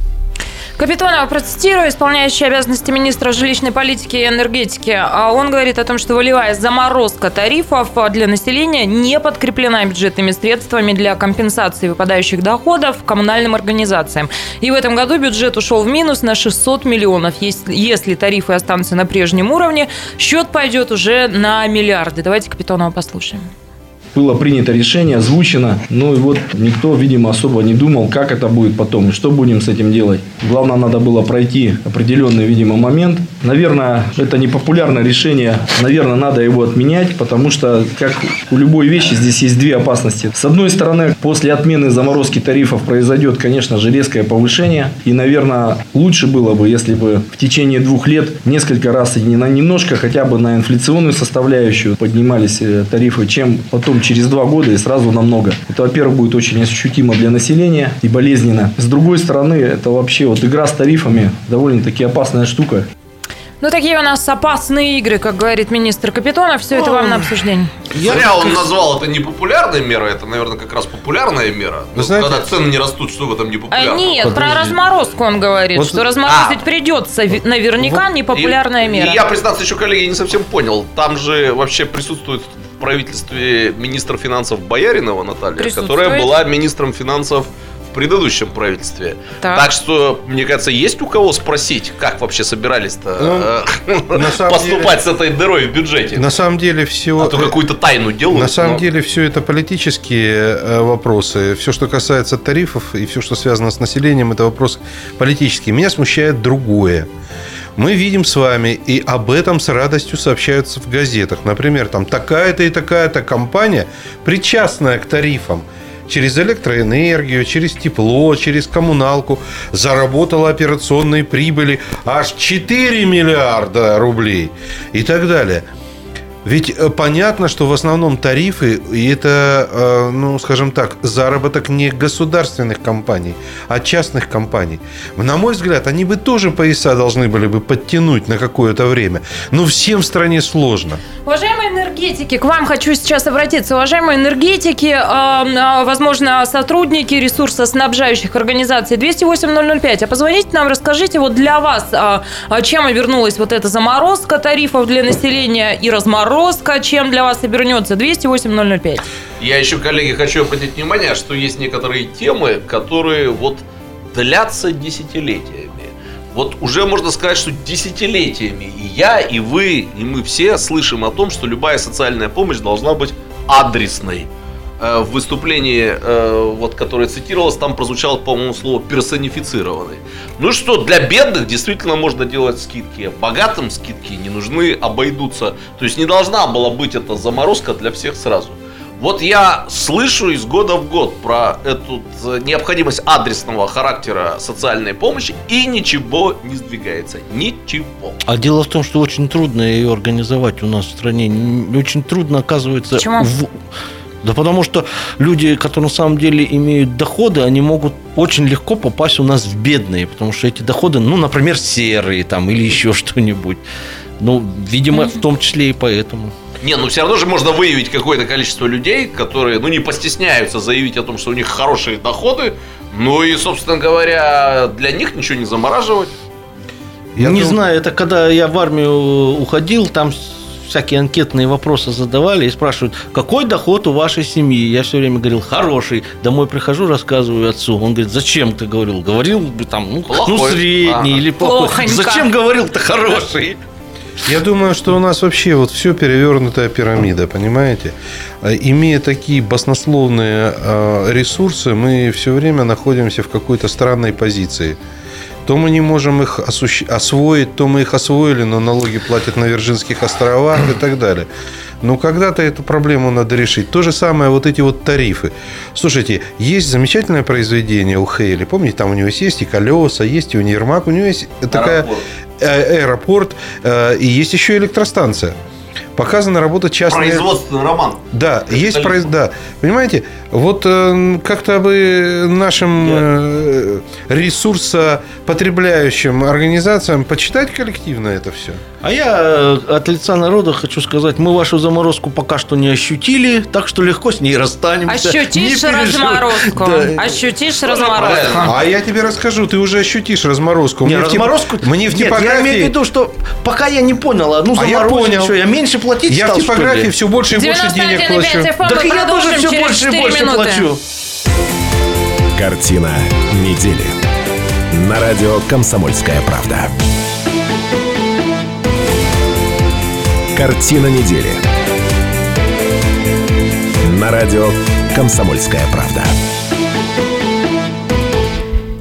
Speaker 1: Капитонова процитирую, исполняющий обязанности министра жилищной политики и энергетики. А Он говорит о том, что волевая заморозка тарифов для населения не подкреплена бюджетными средствами для компенсации выпадающих доходов коммунальным организациям. И в этом году бюджет ушел в минус на 600 миллионов. Если, если тарифы останутся на прежнем уровне, счет пойдет уже на миллиарды. Давайте Капитонова послушаем.
Speaker 11: Было принято решение, озвучено. Ну и вот никто, видимо, особо не думал, как это будет потом и что будем с этим делать. Главное, надо было пройти определенный, видимо, момент. Наверное, это не популярное решение. Наверное, надо его отменять, потому что, как у любой вещи, здесь есть две опасности. С одной стороны, после отмены заморозки тарифов произойдет, конечно же, резкое повышение. И, наверное, лучше было бы, если бы в течение двух лет несколько раз и не на немножко, хотя бы на инфляционную составляющую поднимались э, тарифы, чем потом через два года и сразу намного. Это, во-первых, будет очень ощутимо для населения и болезненно. С другой стороны, это вообще вот игра с тарифами довольно-таки опасная штука.
Speaker 1: Ну, такие у нас опасные игры, как говорит министр Капитонов. Все это вам на обсуждение.
Speaker 4: Зря он назвал это непопулярной мерой, это, наверное, как раз популярная мера.
Speaker 3: Вы знаете-
Speaker 4: Когда цены не растут, что в этом
Speaker 1: А
Speaker 4: непопулярно?
Speaker 1: нет, про разморозку он говорит,
Speaker 3: Вот-
Speaker 1: что разморозить
Speaker 4: А.
Speaker 1: придется. Наверняка непопулярная
Speaker 4: И-
Speaker 1: мера.
Speaker 4: И я, признаться, еще, коллеги, не совсем понял. Там же вообще присутствует правительстве министр финансов Бояринова Наталья, которая была министром финансов в предыдущем правительстве.
Speaker 1: Так.
Speaker 4: Так, что, мне кажется, есть у кого спросить, как вообще собирались-то
Speaker 3: Ну,
Speaker 4: э, поступать с этой дырой в бюджете.
Speaker 3: На самом деле все...
Speaker 4: А то какую-то тайну делают.
Speaker 3: На самом
Speaker 4: но-
Speaker 3: деле все это политические э, вопросы. Все, что касается тарифов и все, что связано с населением, это вопрос политический. Меня смущает другое. Мы видим с вами, и об этом с радостью сообщаются в газетах. Например, там такая-то и такая-то компания, причастная к тарифам, через электроэнергию, через тепло, через коммуналку заработала операционные прибыли аж 4 миллиарда рублей и так далее. Ведь э, понятно, что в основном тарифы, это, э, ну, скажем так, заработок не государственных компаний, а частных компаний. На мой взгляд, они бы тоже пояса должны были бы подтянуть на какое-то время. Но всем в стране сложно.
Speaker 1: Уважаемые энергетики, к вам хочу сейчас обратиться. Уважаемые энергетики, э, э, возможно, сотрудники ресурсоснабжающих организаций 208-005, а позвоните нам, расскажите вот для вас, чем обернулась вот эта заморозка тарифов для населения и разморозка заморозка, чем для вас обернется. 208 005.
Speaker 4: Я еще, коллеги, хочу обратить внимание, что есть некоторые темы, которые вот длятся десятилетиями. Вот уже можно сказать, что десятилетиями и я, и вы, и мы все слышим о том, что любая социальная помощь должна быть адресной. Э, В выступлении, э, вот, которое цитировалось, там прозвучало, по-моему, слово персонифицированный. Ну что, для бедных действительно можно делать скидки, богатым скидки не нужны, обойдутся. То есть не должна была быть эта заморозка для всех сразу. Вот я слышу из года в год про эту э, необходимость адресного характера социальной помощи, и ничего не сдвигается. Ничего.
Speaker 2: А дело в том, что очень трудно ее организовать у нас в стране. Очень трудно, оказывается.
Speaker 1: Почему?
Speaker 2: в- Да потому что люди, которые на самом деле имеют доходы, они могут очень легко попасть у нас в бедные, потому что эти доходы, ну, например, серые там или еще что-нибудь. Ну, видимо, в том числе и поэтому.
Speaker 4: Не, ну все равно же можно выявить какое-то количество людей, которые, ну, не постесняются заявить о том, что у них хорошие доходы, ну и, собственно говоря, для них ничего не замораживать.
Speaker 3: Я
Speaker 2: не
Speaker 3: дум-
Speaker 2: знаю, это когда я в армию уходил, там всякие анкетные вопросы задавали и спрашивают, какой доход у вашей семьи? Я все время говорил, хороший. Домой прихожу, рассказываю отцу. Он говорит, зачем ты говорил? Говорил бы там, ну,
Speaker 4: Плохой.
Speaker 2: ну средний
Speaker 4: Ага.
Speaker 2: или плохой.
Speaker 1: Плохонько.
Speaker 2: Зачем говорил-то хороший?
Speaker 3: Я думаю, что у нас вообще вот все перевернутая пирамида, понимаете? А, Имея такие баснословные а, ресурсы, мы все время находимся в какой-то странной позиции. То мы не можем их освоить, то мы их освоили, но налоги платят на Вирджинских островах и так далее. Но когда-то эту проблему надо решить. То же самое вот эти вот тарифы. Слушайте, есть замечательное произведение у Хейли. Помните, там у него есть и колеса, есть и универмаг. У него есть такая
Speaker 4: Аэропорт.
Speaker 3: э, аэропорт, э, и есть еще электростанция. Показана работа частной...
Speaker 4: Производственный роман.
Speaker 3: Да, есть произ... да. Понимаете, вот э, как-то бы нашим э, ресурсопотребляющим организациям почитать коллективно это все.
Speaker 2: А я э, от лица народа хочу сказать, мы вашу заморозку пока что не ощутили, так что легко с ней расстанемся.
Speaker 1: Ощутишь
Speaker 2: Не
Speaker 1: разморозку.
Speaker 2: Да.
Speaker 1: Ощутишь разморозку.
Speaker 3: А я тебе расскажу, ты уже ощутишь разморозку.
Speaker 2: Не,
Speaker 3: Мне в тип-
Speaker 2: разморозку?
Speaker 3: Мне в
Speaker 2: Нет, я имею в
Speaker 3: типографии...
Speaker 2: виду, что пока я не понял, одну
Speaker 3: А я
Speaker 2: заморозку,
Speaker 3: понял.
Speaker 2: что, я меньше платить
Speaker 3: Я в
Speaker 2: стал, что
Speaker 3: типографии все больше и больше денег
Speaker 1: 91,5
Speaker 3: плачу.
Speaker 2: Так я тоже все больше и
Speaker 1: 4
Speaker 2: больше
Speaker 1: минуты.
Speaker 2: плачу.
Speaker 6: Картина недели. На радио «Комсомольская правда». Картина недели. На радио «Комсомольская правда».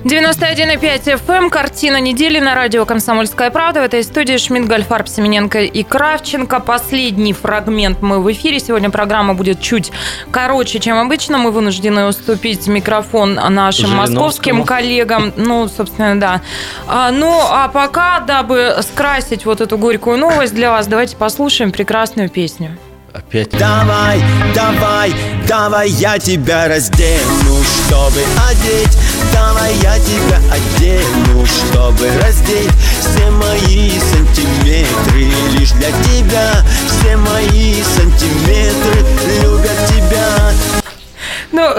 Speaker 1: 91,5 FM, картина недели на радио «Комсомольская правда». В этой студии Шмидт, Гольфарб, Семененко и Кравченко. Последний фрагмент мы в эфире. Сегодня программа будет чуть короче, чем обычно. Мы вынуждены уступить микрофон нашим московским коллегам. Ну, собственно, да. А, ну, а пока, дабы скрасить вот эту горькую новость для вас, давайте послушаем прекрасную песню.
Speaker 2: Опять.
Speaker 12: Давай, давай, давай я тебя раздену, чтобы одеть. Давай я тебя одену, чтобы раздеть Все мои сантиметры. Лишь для тебя Все мои сантиметры. тебя
Speaker 1: Ну,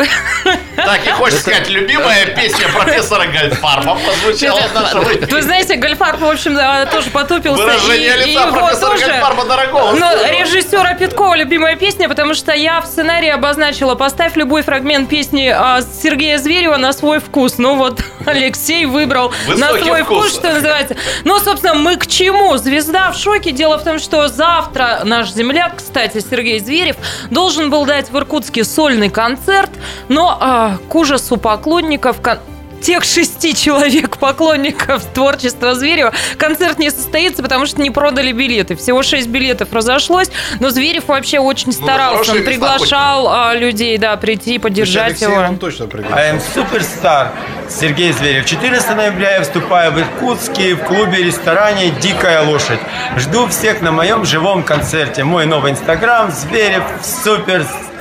Speaker 4: Так и хочется сказать, любимая песня профессора Гальфарба прозвучала в нашем эфире.
Speaker 1: Вы знаете, Гольфарб, в общем, тоже потупился.
Speaker 4: Выражение
Speaker 1: и-
Speaker 4: лица
Speaker 1: его
Speaker 4: профессора
Speaker 1: тоже-
Speaker 4: дорогого.
Speaker 1: Но
Speaker 4: стоило.
Speaker 1: режиссера Петкова любимая песня, потому что я в сценарии обозначила «Поставь любой фрагмент песни а, Сергея Зверева на свой вкус». Ну вот Алексей выбрал на свой
Speaker 4: вкус.
Speaker 1: вкус, что называется. Ну, собственно, мы к чему? Звезда в шоке. Дело в том, что завтра наш земляк, кстати, Сергей Зверев, должен был дать в Иркутске сольный концерт, но а, к ужасу поклонников... кон- тех шести человек поклонников творчества Зверева концерт не состоится, потому что не продали билеты. Всего шесть билетов разошлось, но Зверев вообще очень старался.
Speaker 4: хорошие
Speaker 1: Он приглашал а, людей, да, прийти, поддержать
Speaker 3: Алексей
Speaker 1: его.
Speaker 3: вам точно пригласит.
Speaker 13: I am суперстар Сергей Зверев. 14 ноября я выступаю в Иркутске в клубе-ресторане «Дикая лошадь». Жду всех на моем живом концерте. Мой новый инстаграм Зверев суперстар.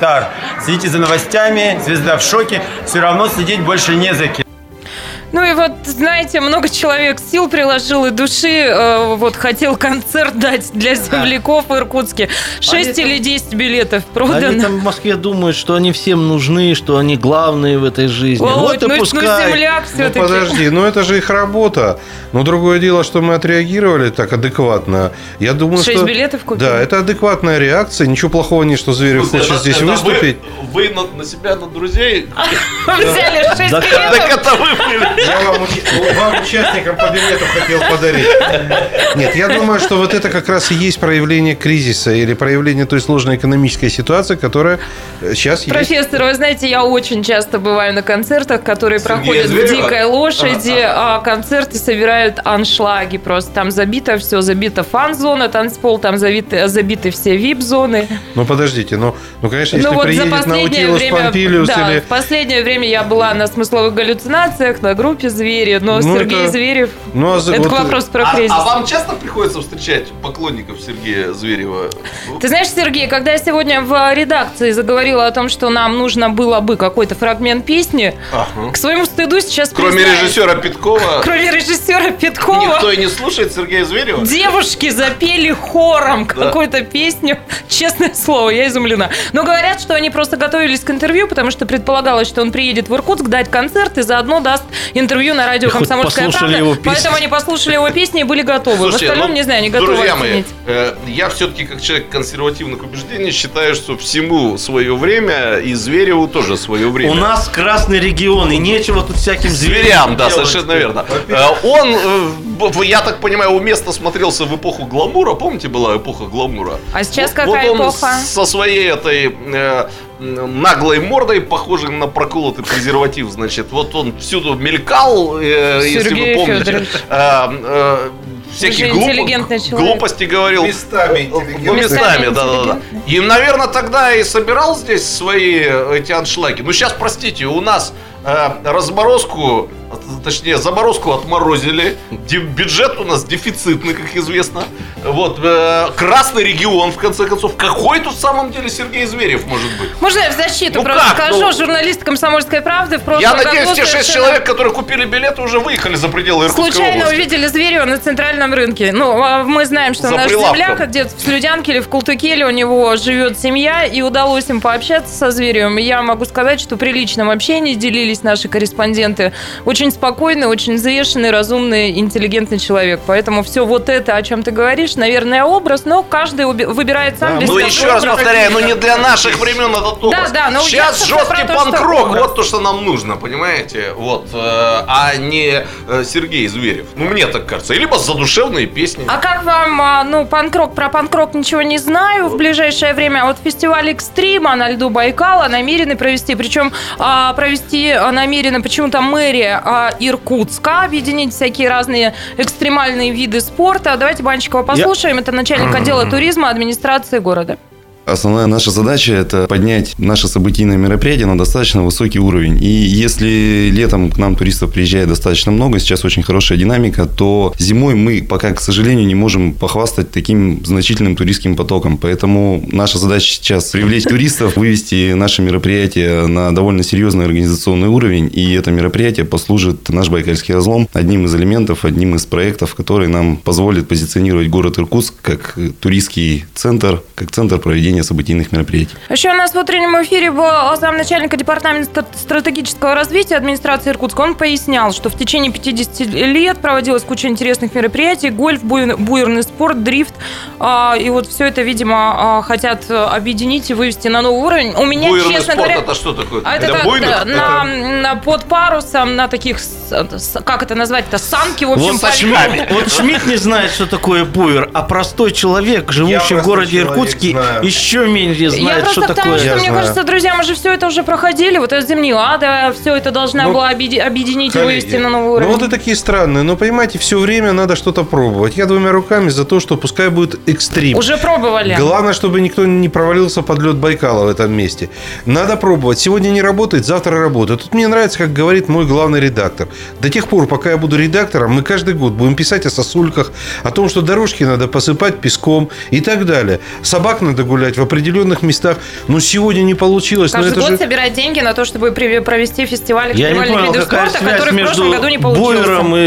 Speaker 13: Следите за новостями. Звезда в шоке. Все равно следить больше не за кем.
Speaker 1: Ну и и вот, знаете, много человек сил приложил и души, э, вот хотел концерт дать для земляков в Иркутске. 6 или 10 билетов
Speaker 2: Они
Speaker 1: продано.
Speaker 2: там в Москве думают, что они всем нужны, что они главные в этой жизни.
Speaker 1: Володь,
Speaker 2: вот и
Speaker 1: ну, ну,
Speaker 2: пускай.
Speaker 1: земляк
Speaker 3: Ну,
Speaker 1: все-таки.
Speaker 3: подожди, ну это же их работа. Но другое дело, что мы отреагировали так адекватно. Я думаю,
Speaker 1: Шесть
Speaker 3: что...
Speaker 1: билетов купили?
Speaker 3: Да, это адекватная реакция. Ничего плохого нет, что Зверев
Speaker 4: Слушайте,
Speaker 3: хочет
Speaker 4: это-
Speaker 3: здесь
Speaker 4: это вы-
Speaker 3: выступить.
Speaker 4: Вы, на, на себя, на друзей.
Speaker 1: Взяли 6
Speaker 4: Так
Speaker 1: билетов.
Speaker 4: это вы были.
Speaker 3: Я вам, вам, участникам по билету хотел подарить. Нет, я думаю, что вот это как раз и есть проявление кризиса или проявление той сложной экономической ситуации, которая сейчас есть.
Speaker 1: Профессор, вы знаете, я очень часто бываю на концертах, которые проходят в
Speaker 4: Зверева?
Speaker 1: «Дикой лошади», а концерты собирают аншлаги просто. Там забито все, забита фан-зона, танцпол, там забиты, забиты все вип-зоны.
Speaker 3: Ну, подождите, ну, ну конечно, если
Speaker 1: ну вот
Speaker 3: приедет
Speaker 1: последнее
Speaker 3: Наутилус
Speaker 1: время,
Speaker 3: Помпилиус
Speaker 1: да,
Speaker 3: или...
Speaker 1: в последнее время я была на смысловых галлюцинациях, на группе «Звери», но
Speaker 3: Ну,
Speaker 1: Сергей
Speaker 3: это-
Speaker 1: Зверев,
Speaker 3: Ну, а
Speaker 1: это
Speaker 3: вот-
Speaker 1: вопрос про
Speaker 4: А,
Speaker 1: кризис.
Speaker 4: а вам часто приходится встречать поклонников Сергея Зверева?
Speaker 1: Ты знаешь, Сергей, когда я сегодня в редакции заговорила о том, что нам нужно было бы какой-то фрагмент песни,
Speaker 4: Ага.
Speaker 1: к своему стыду сейчас
Speaker 4: Кроме
Speaker 1: признаюсь,
Speaker 4: режиссера Петкова,
Speaker 1: Кроме режиссера Петкова.
Speaker 4: никто и не слушает Сергея Зверева?
Speaker 1: Девушки запели хором
Speaker 4: Да.
Speaker 1: какую-то песню. Честное слово, я изумлена. Но говорят, что они просто готовились к интервью, потому что предполагалось, что он приедет в Иркутск дать концерт и заодно даст интервью на радио «Комсомольская правда».
Speaker 2: его песни.
Speaker 1: Поэтому они послушали его песни и были готовы.
Speaker 4: Слушайте,
Speaker 1: в остальном,
Speaker 4: ну,
Speaker 1: не знаю, они готовы
Speaker 4: Друзья мои,
Speaker 1: оценить.
Speaker 4: э, я все-таки как человек консервативных убеждений считаю, что всему свое время и Звереву тоже свое время.
Speaker 2: У нас красный регион, и нечего тут всяким
Speaker 4: Зверям, да,
Speaker 2: делать.
Speaker 4: совершенно верно. Э, Он, э, я так понимаю, уместно смотрелся в эпоху гламура. Помните, была эпоха гламура?
Speaker 1: А сейчас
Speaker 4: Вот-
Speaker 1: какая
Speaker 4: вот он
Speaker 1: эпоха?
Speaker 4: со своей этой э, наглой мордой, похожей на проколотый презерватив, значит, вот он всюду мелькал, э, если вы помните.
Speaker 1: Федорович.
Speaker 4: Э, э, всякие глуп- глупости говорил.
Speaker 3: Местами
Speaker 4: Ну,
Speaker 3: интеллигентный.
Speaker 4: местами,
Speaker 1: Местами
Speaker 4: да, да, да. И, наверное, тогда и собирал здесь свои э, эти аншлаги. Ну, сейчас, простите, у нас э, разморозку, э, точнее, заморозку отморозили. Ди- бюджет у нас дефицитный, как известно. Вот, э, красный регион, в конце концов. Какой тут в самом деле Сергей Зверев может быть?
Speaker 1: Можно я в защиту
Speaker 4: Ну
Speaker 1: просто
Speaker 4: как?
Speaker 1: скажу?
Speaker 4: Ну-
Speaker 1: Журналист «Комсомольской правды» в прошлом
Speaker 4: Я надеюсь,
Speaker 1: году
Speaker 4: те шесть
Speaker 1: совершенно
Speaker 4: человек, которые купили билеты, уже выехали за пределы Иркутской
Speaker 1: Случайно
Speaker 4: области.
Speaker 1: увидели Зверева на центральном рынке. Ну, а мы знаем, что
Speaker 4: За
Speaker 1: наш
Speaker 4: прилавком.
Speaker 1: земляк где-то в Слюдянке или в Култукеле у него живет семья, и удалось им пообщаться со Зверевым. И я могу сказать, что при личном общении делились наши корреспонденты. Очень спокойный, очень взвешенный, разумный, интеллигентный человек. Поэтому все вот это, о чем ты говоришь, наверное, образ, но каждый выбирает сам. для
Speaker 4: Ну,
Speaker 1: себя
Speaker 4: еще раз повторяю, ну не для наших времен этот образ.
Speaker 1: Да, да, но я,
Speaker 4: Сейчас жесткий панк-рок, вот то, что нам нужно, понимаете? Вот, э, а не э, Сергей Зверев. Ну, мне так кажется. Либо задушевные песни.
Speaker 1: А как вам, а, ну, панкрок, про панкрок ничего не знаю в ближайшее время. А Вот фестиваль экстрима на льду Байкала намерены провести. Причем а, провести намерена почему-то мэрия а, Иркутска, объединить всякие разные экстремальные виды спорта. Давайте Банчикова послушаем. Это начальник отдела туризма администрации города.
Speaker 14: Основная наша задача – это поднять наше событийное мероприятие на достаточно высокий уровень. И если летом к нам туристов приезжает достаточно много, сейчас очень хорошая динамика, то зимой мы пока, к сожалению, не можем похвастать таким значительным туристским потоком. Поэтому наша задача сейчас привлечь туристов, вывести наше мероприятие на довольно серьезный организационный уровень. И это мероприятие послужит наш Байкальский разлом одним из элементов, одним из проектов, который нам позволит позиционировать город Иркутск как туристский центр, как центр проведения событийных мероприятий.
Speaker 1: Еще у нас в утреннем эфире был замначальника департамента стратегического развития администрации Иркутска. Он пояснял, что в течение 50 лет проводилась куча интересных мероприятий. Гольф, буй- буерный спорт, дрифт. А, И вот все это, видимо, а, хотят объединить и вывести на новый уровень. У меня,
Speaker 4: Буерный
Speaker 1: честно
Speaker 4: спорт
Speaker 1: говоря...
Speaker 4: это что такое?
Speaker 1: А это
Speaker 4: Для
Speaker 1: как
Speaker 4: буйных?
Speaker 1: да, на, на- под парусом, на таких, как это назвать-то, санки, в общем,
Speaker 2: Вот, Шмидт- вот Шмидт не знает, что такое буер, а простой человек, живущий в городе Иркутске,
Speaker 3: знаю.
Speaker 2: Еще менее
Speaker 1: Я
Speaker 2: знает,
Speaker 1: просто
Speaker 2: что такое.
Speaker 1: что,
Speaker 3: Я
Speaker 1: мне
Speaker 3: знаю.
Speaker 1: кажется, друзья, мы же все это уже проходили. Вот это Зимнилада, все это должна
Speaker 3: Ну,
Speaker 1: была объеди- объединить и вывести на новый уровень.
Speaker 3: Ну, вот и такие странные. Но, понимаете, все время надо что-то пробовать. Я двумя руками за то, что пускай будет экстрим.
Speaker 1: Уже пробовали.
Speaker 3: Главное, чтобы никто не провалился под лед Байкала в этом месте. Надо пробовать. Сегодня не работает, завтра работает. Тут мне нравится, как говорит мой главный редактор. До тех пор, пока я буду редактором, мы каждый год будем писать о сосульках, о том, что дорожки надо посыпать песком и так далее. Собак надо гулять в определенных местах. Но сегодня не получилось. Но
Speaker 1: Каждый
Speaker 3: это
Speaker 1: год
Speaker 3: же...
Speaker 1: собирать деньги на то, чтобы провести фестиваль экстремальных видов
Speaker 2: какая
Speaker 1: спорта,
Speaker 2: связь
Speaker 1: который в прошлом году не получился.
Speaker 2: буером и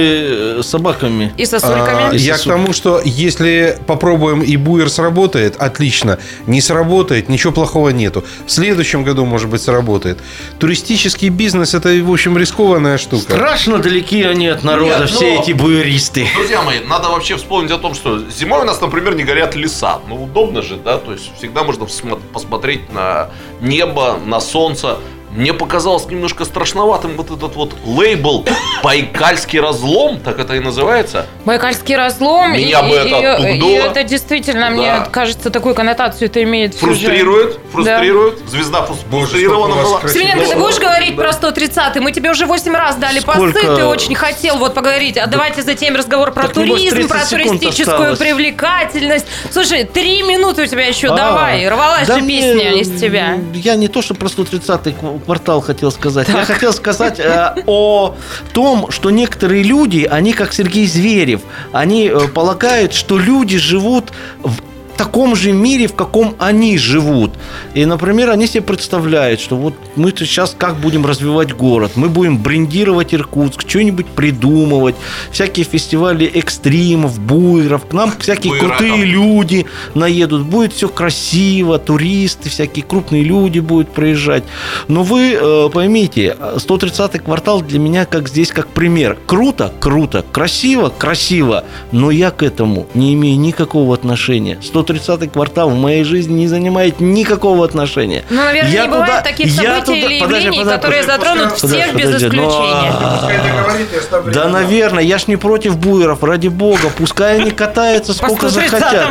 Speaker 2: э, собаками.
Speaker 1: И сосульками.
Speaker 3: А, Я к тому, что если попробуем и буер сработает, отлично. Не сработает, ничего плохого нету. В следующем году, может быть, сработает. Туристический бизнес это, в общем, рискованная штука.
Speaker 2: Страшно далеки они от народа,
Speaker 4: Нет,
Speaker 2: все
Speaker 4: но-
Speaker 2: эти буеристы.
Speaker 4: Друзья мои, надо вообще вспомнить о том, что зимой у нас, например, не горят леса. Ну, удобно же, да? То есть всегда можно всмо- посмотреть на небо, на солнце. Мне показалось немножко страшноватым вот этот вот лейбл «Байкальский разлом», так это и называется.
Speaker 1: Байкальский разлом.
Speaker 4: Меня
Speaker 1: и,
Speaker 4: бы это
Speaker 1: и- и это действительно, мне
Speaker 4: Да.
Speaker 1: кажется, такую коннотацию это имеет. всю жизнь.
Speaker 4: Фрустрирует, фрустрирует. Звезда фрус- фрустрирована была.
Speaker 1: Семененко, ты будешь говорить про 130 Мы тебе уже 8 раз дали
Speaker 2: Сколько?
Speaker 1: посты, ты очень хотел вот поговорить. А давайте затем разговор про
Speaker 2: Так,
Speaker 1: туризм, про
Speaker 2: 30 секунд
Speaker 1: туристическую
Speaker 2: осталось.
Speaker 1: привлекательность. Слушай, три минуты у тебя еще,
Speaker 2: А,
Speaker 1: давай. Рвалась
Speaker 2: да
Speaker 1: же
Speaker 2: мне-
Speaker 1: песня из тебя.
Speaker 2: Я не то, что про 130-й кв- квартал хотел сказать. Я хотел сказать э, о том, что некоторые люди, они как Сергей Зверев, они э, полагают, что люди живут в таком же мире, в каком они живут. И, например, они себе представляют, что вот мы сейчас как будем развивать город, мы будем брендировать Иркутск, что-нибудь придумывать, всякие фестивали экстримов, буеров, к нам всякие
Speaker 4: Буера
Speaker 2: крутые люди наедут, будет все красиво, туристы, всякие крупные люди будут проезжать. Но вы э, поймите, 130-й квартал для меня как здесь как пример. Круто, круто, красиво, красиво, но я к этому не имею никакого отношения. 130-й квартал в моей жизни не занимает никакого отношения.
Speaker 1: Ну, наверное,
Speaker 2: Я
Speaker 1: не бывает
Speaker 2: туда-
Speaker 1: таких
Speaker 2: я
Speaker 1: событий
Speaker 2: туда-
Speaker 1: или
Speaker 2: подожди,
Speaker 1: явлений,
Speaker 2: подожди,
Speaker 1: которые
Speaker 2: подожди,
Speaker 1: затронут
Speaker 2: подожди,
Speaker 1: всех без
Speaker 2: подожди, ну,
Speaker 1: исключения.
Speaker 2: а, Да, наверное, я ж не против буеров, ради бога. Пускай они катаются сколько
Speaker 1: 130-му.
Speaker 2: захотят.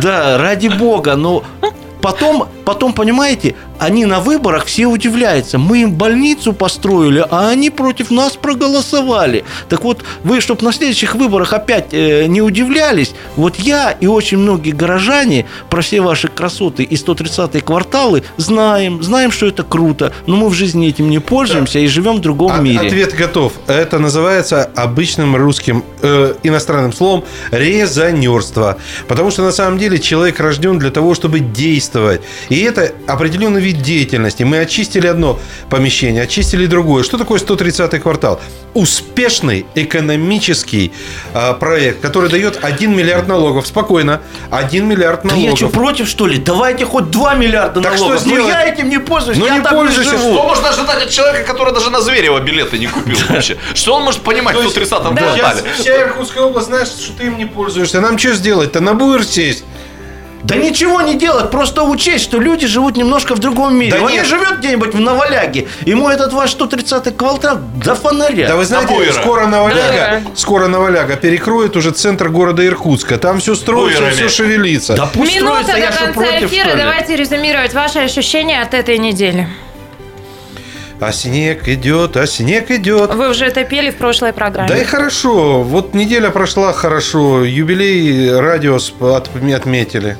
Speaker 2: Да, ради бога, но потом, потом, понимаете, они на выборах все удивляются. Мы им больницу построили, а они против нас проголосовали. Так вот, вы, чтобы на следующих выборах опять э, не удивлялись, вот я и очень многие горожане про все ваши красоты и 130-е кварталы знаем, знаем, что это круто, но мы в жизни этим не пользуемся и живем в другом
Speaker 3: От-
Speaker 2: мире.
Speaker 3: Ответ готов. Это называется обычным русским э, иностранным словом резонерство. Потому что на самом деле человек рожден для того, чтобы действовать. И это определенный вид деятельности. Мы очистили одно помещение, очистили другое. Что такое 130-й квартал? Успешный экономический э, проект, который дает 1 миллиард налогов. Спокойно. 1 миллиард
Speaker 2: Да
Speaker 3: налогов.
Speaker 2: я что, против, что ли? Давайте хоть 2 миллиарда
Speaker 3: Так
Speaker 2: налогов.
Speaker 3: что
Speaker 2: Ну, я этим не пользуюсь,
Speaker 3: Ну,
Speaker 2: я
Speaker 3: не
Speaker 2: так
Speaker 3: пользуйся.
Speaker 2: живу.
Speaker 4: Что можно ожидать от человека, который даже на Зверева билеты не купил вообще? Что он может понимать в 130-м
Speaker 3: Сейчас
Speaker 4: квартале?
Speaker 3: вся Иркутская область знает, что ты им не пользуешься. Нам что сделать-то? На буер сесть?
Speaker 2: Да ничего не делать, просто учесть, что люди живут немножко в другом мире.
Speaker 3: Да
Speaker 2: Он
Speaker 3: нет.
Speaker 2: не живет где-нибудь в Наваляге. Ему этот ваш 130-й квартал до фонаря.
Speaker 3: Да вы знаете,
Speaker 4: буера.
Speaker 3: скоро Наваляга,
Speaker 1: Да.
Speaker 3: скоро Наваляга перекроет уже центр города Иркутска. Там все строится,
Speaker 4: Буерами.
Speaker 3: все шевелится.
Speaker 2: Да пусть
Speaker 1: Минута
Speaker 2: строится,
Speaker 1: до
Speaker 2: я
Speaker 1: конца
Speaker 2: против,
Speaker 1: эфира. Давайте резюмировать ваши ощущения от этой недели.
Speaker 3: А снег идет, а снег идет.
Speaker 1: Вы уже это пели в прошлой программе.
Speaker 3: Да и хорошо. Вот неделя прошла хорошо. Юбилей радио отметили.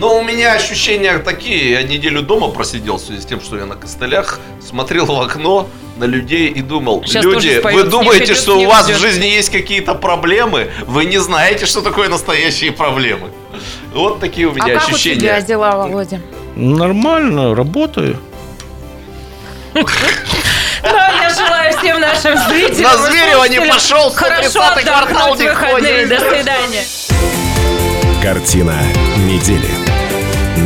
Speaker 4: Но у меня ощущения такие. Я неделю дома просидел в связи с тем, что я на костылях. Смотрел в окно на людей и думал,
Speaker 1: Сейчас
Speaker 4: люди,
Speaker 1: споют,
Speaker 4: вы думаете,
Speaker 1: идет,
Speaker 4: что у вас
Speaker 1: идет».
Speaker 4: в жизни есть какие-то проблемы? Вы не знаете, что такое настоящие проблемы. Вот такие у
Speaker 1: а
Speaker 4: меня
Speaker 1: как у
Speaker 4: ощущения.
Speaker 1: тебя дела, Володя?
Speaker 2: Нормально, работаю.
Speaker 1: Ну, я желаю всем нашим зрителям
Speaker 4: На Зверева не пошел, 130-й
Speaker 1: Хорошо
Speaker 4: квартал
Speaker 1: отдохнуть
Speaker 4: не ходит.
Speaker 1: До свидания.
Speaker 6: Картина недели.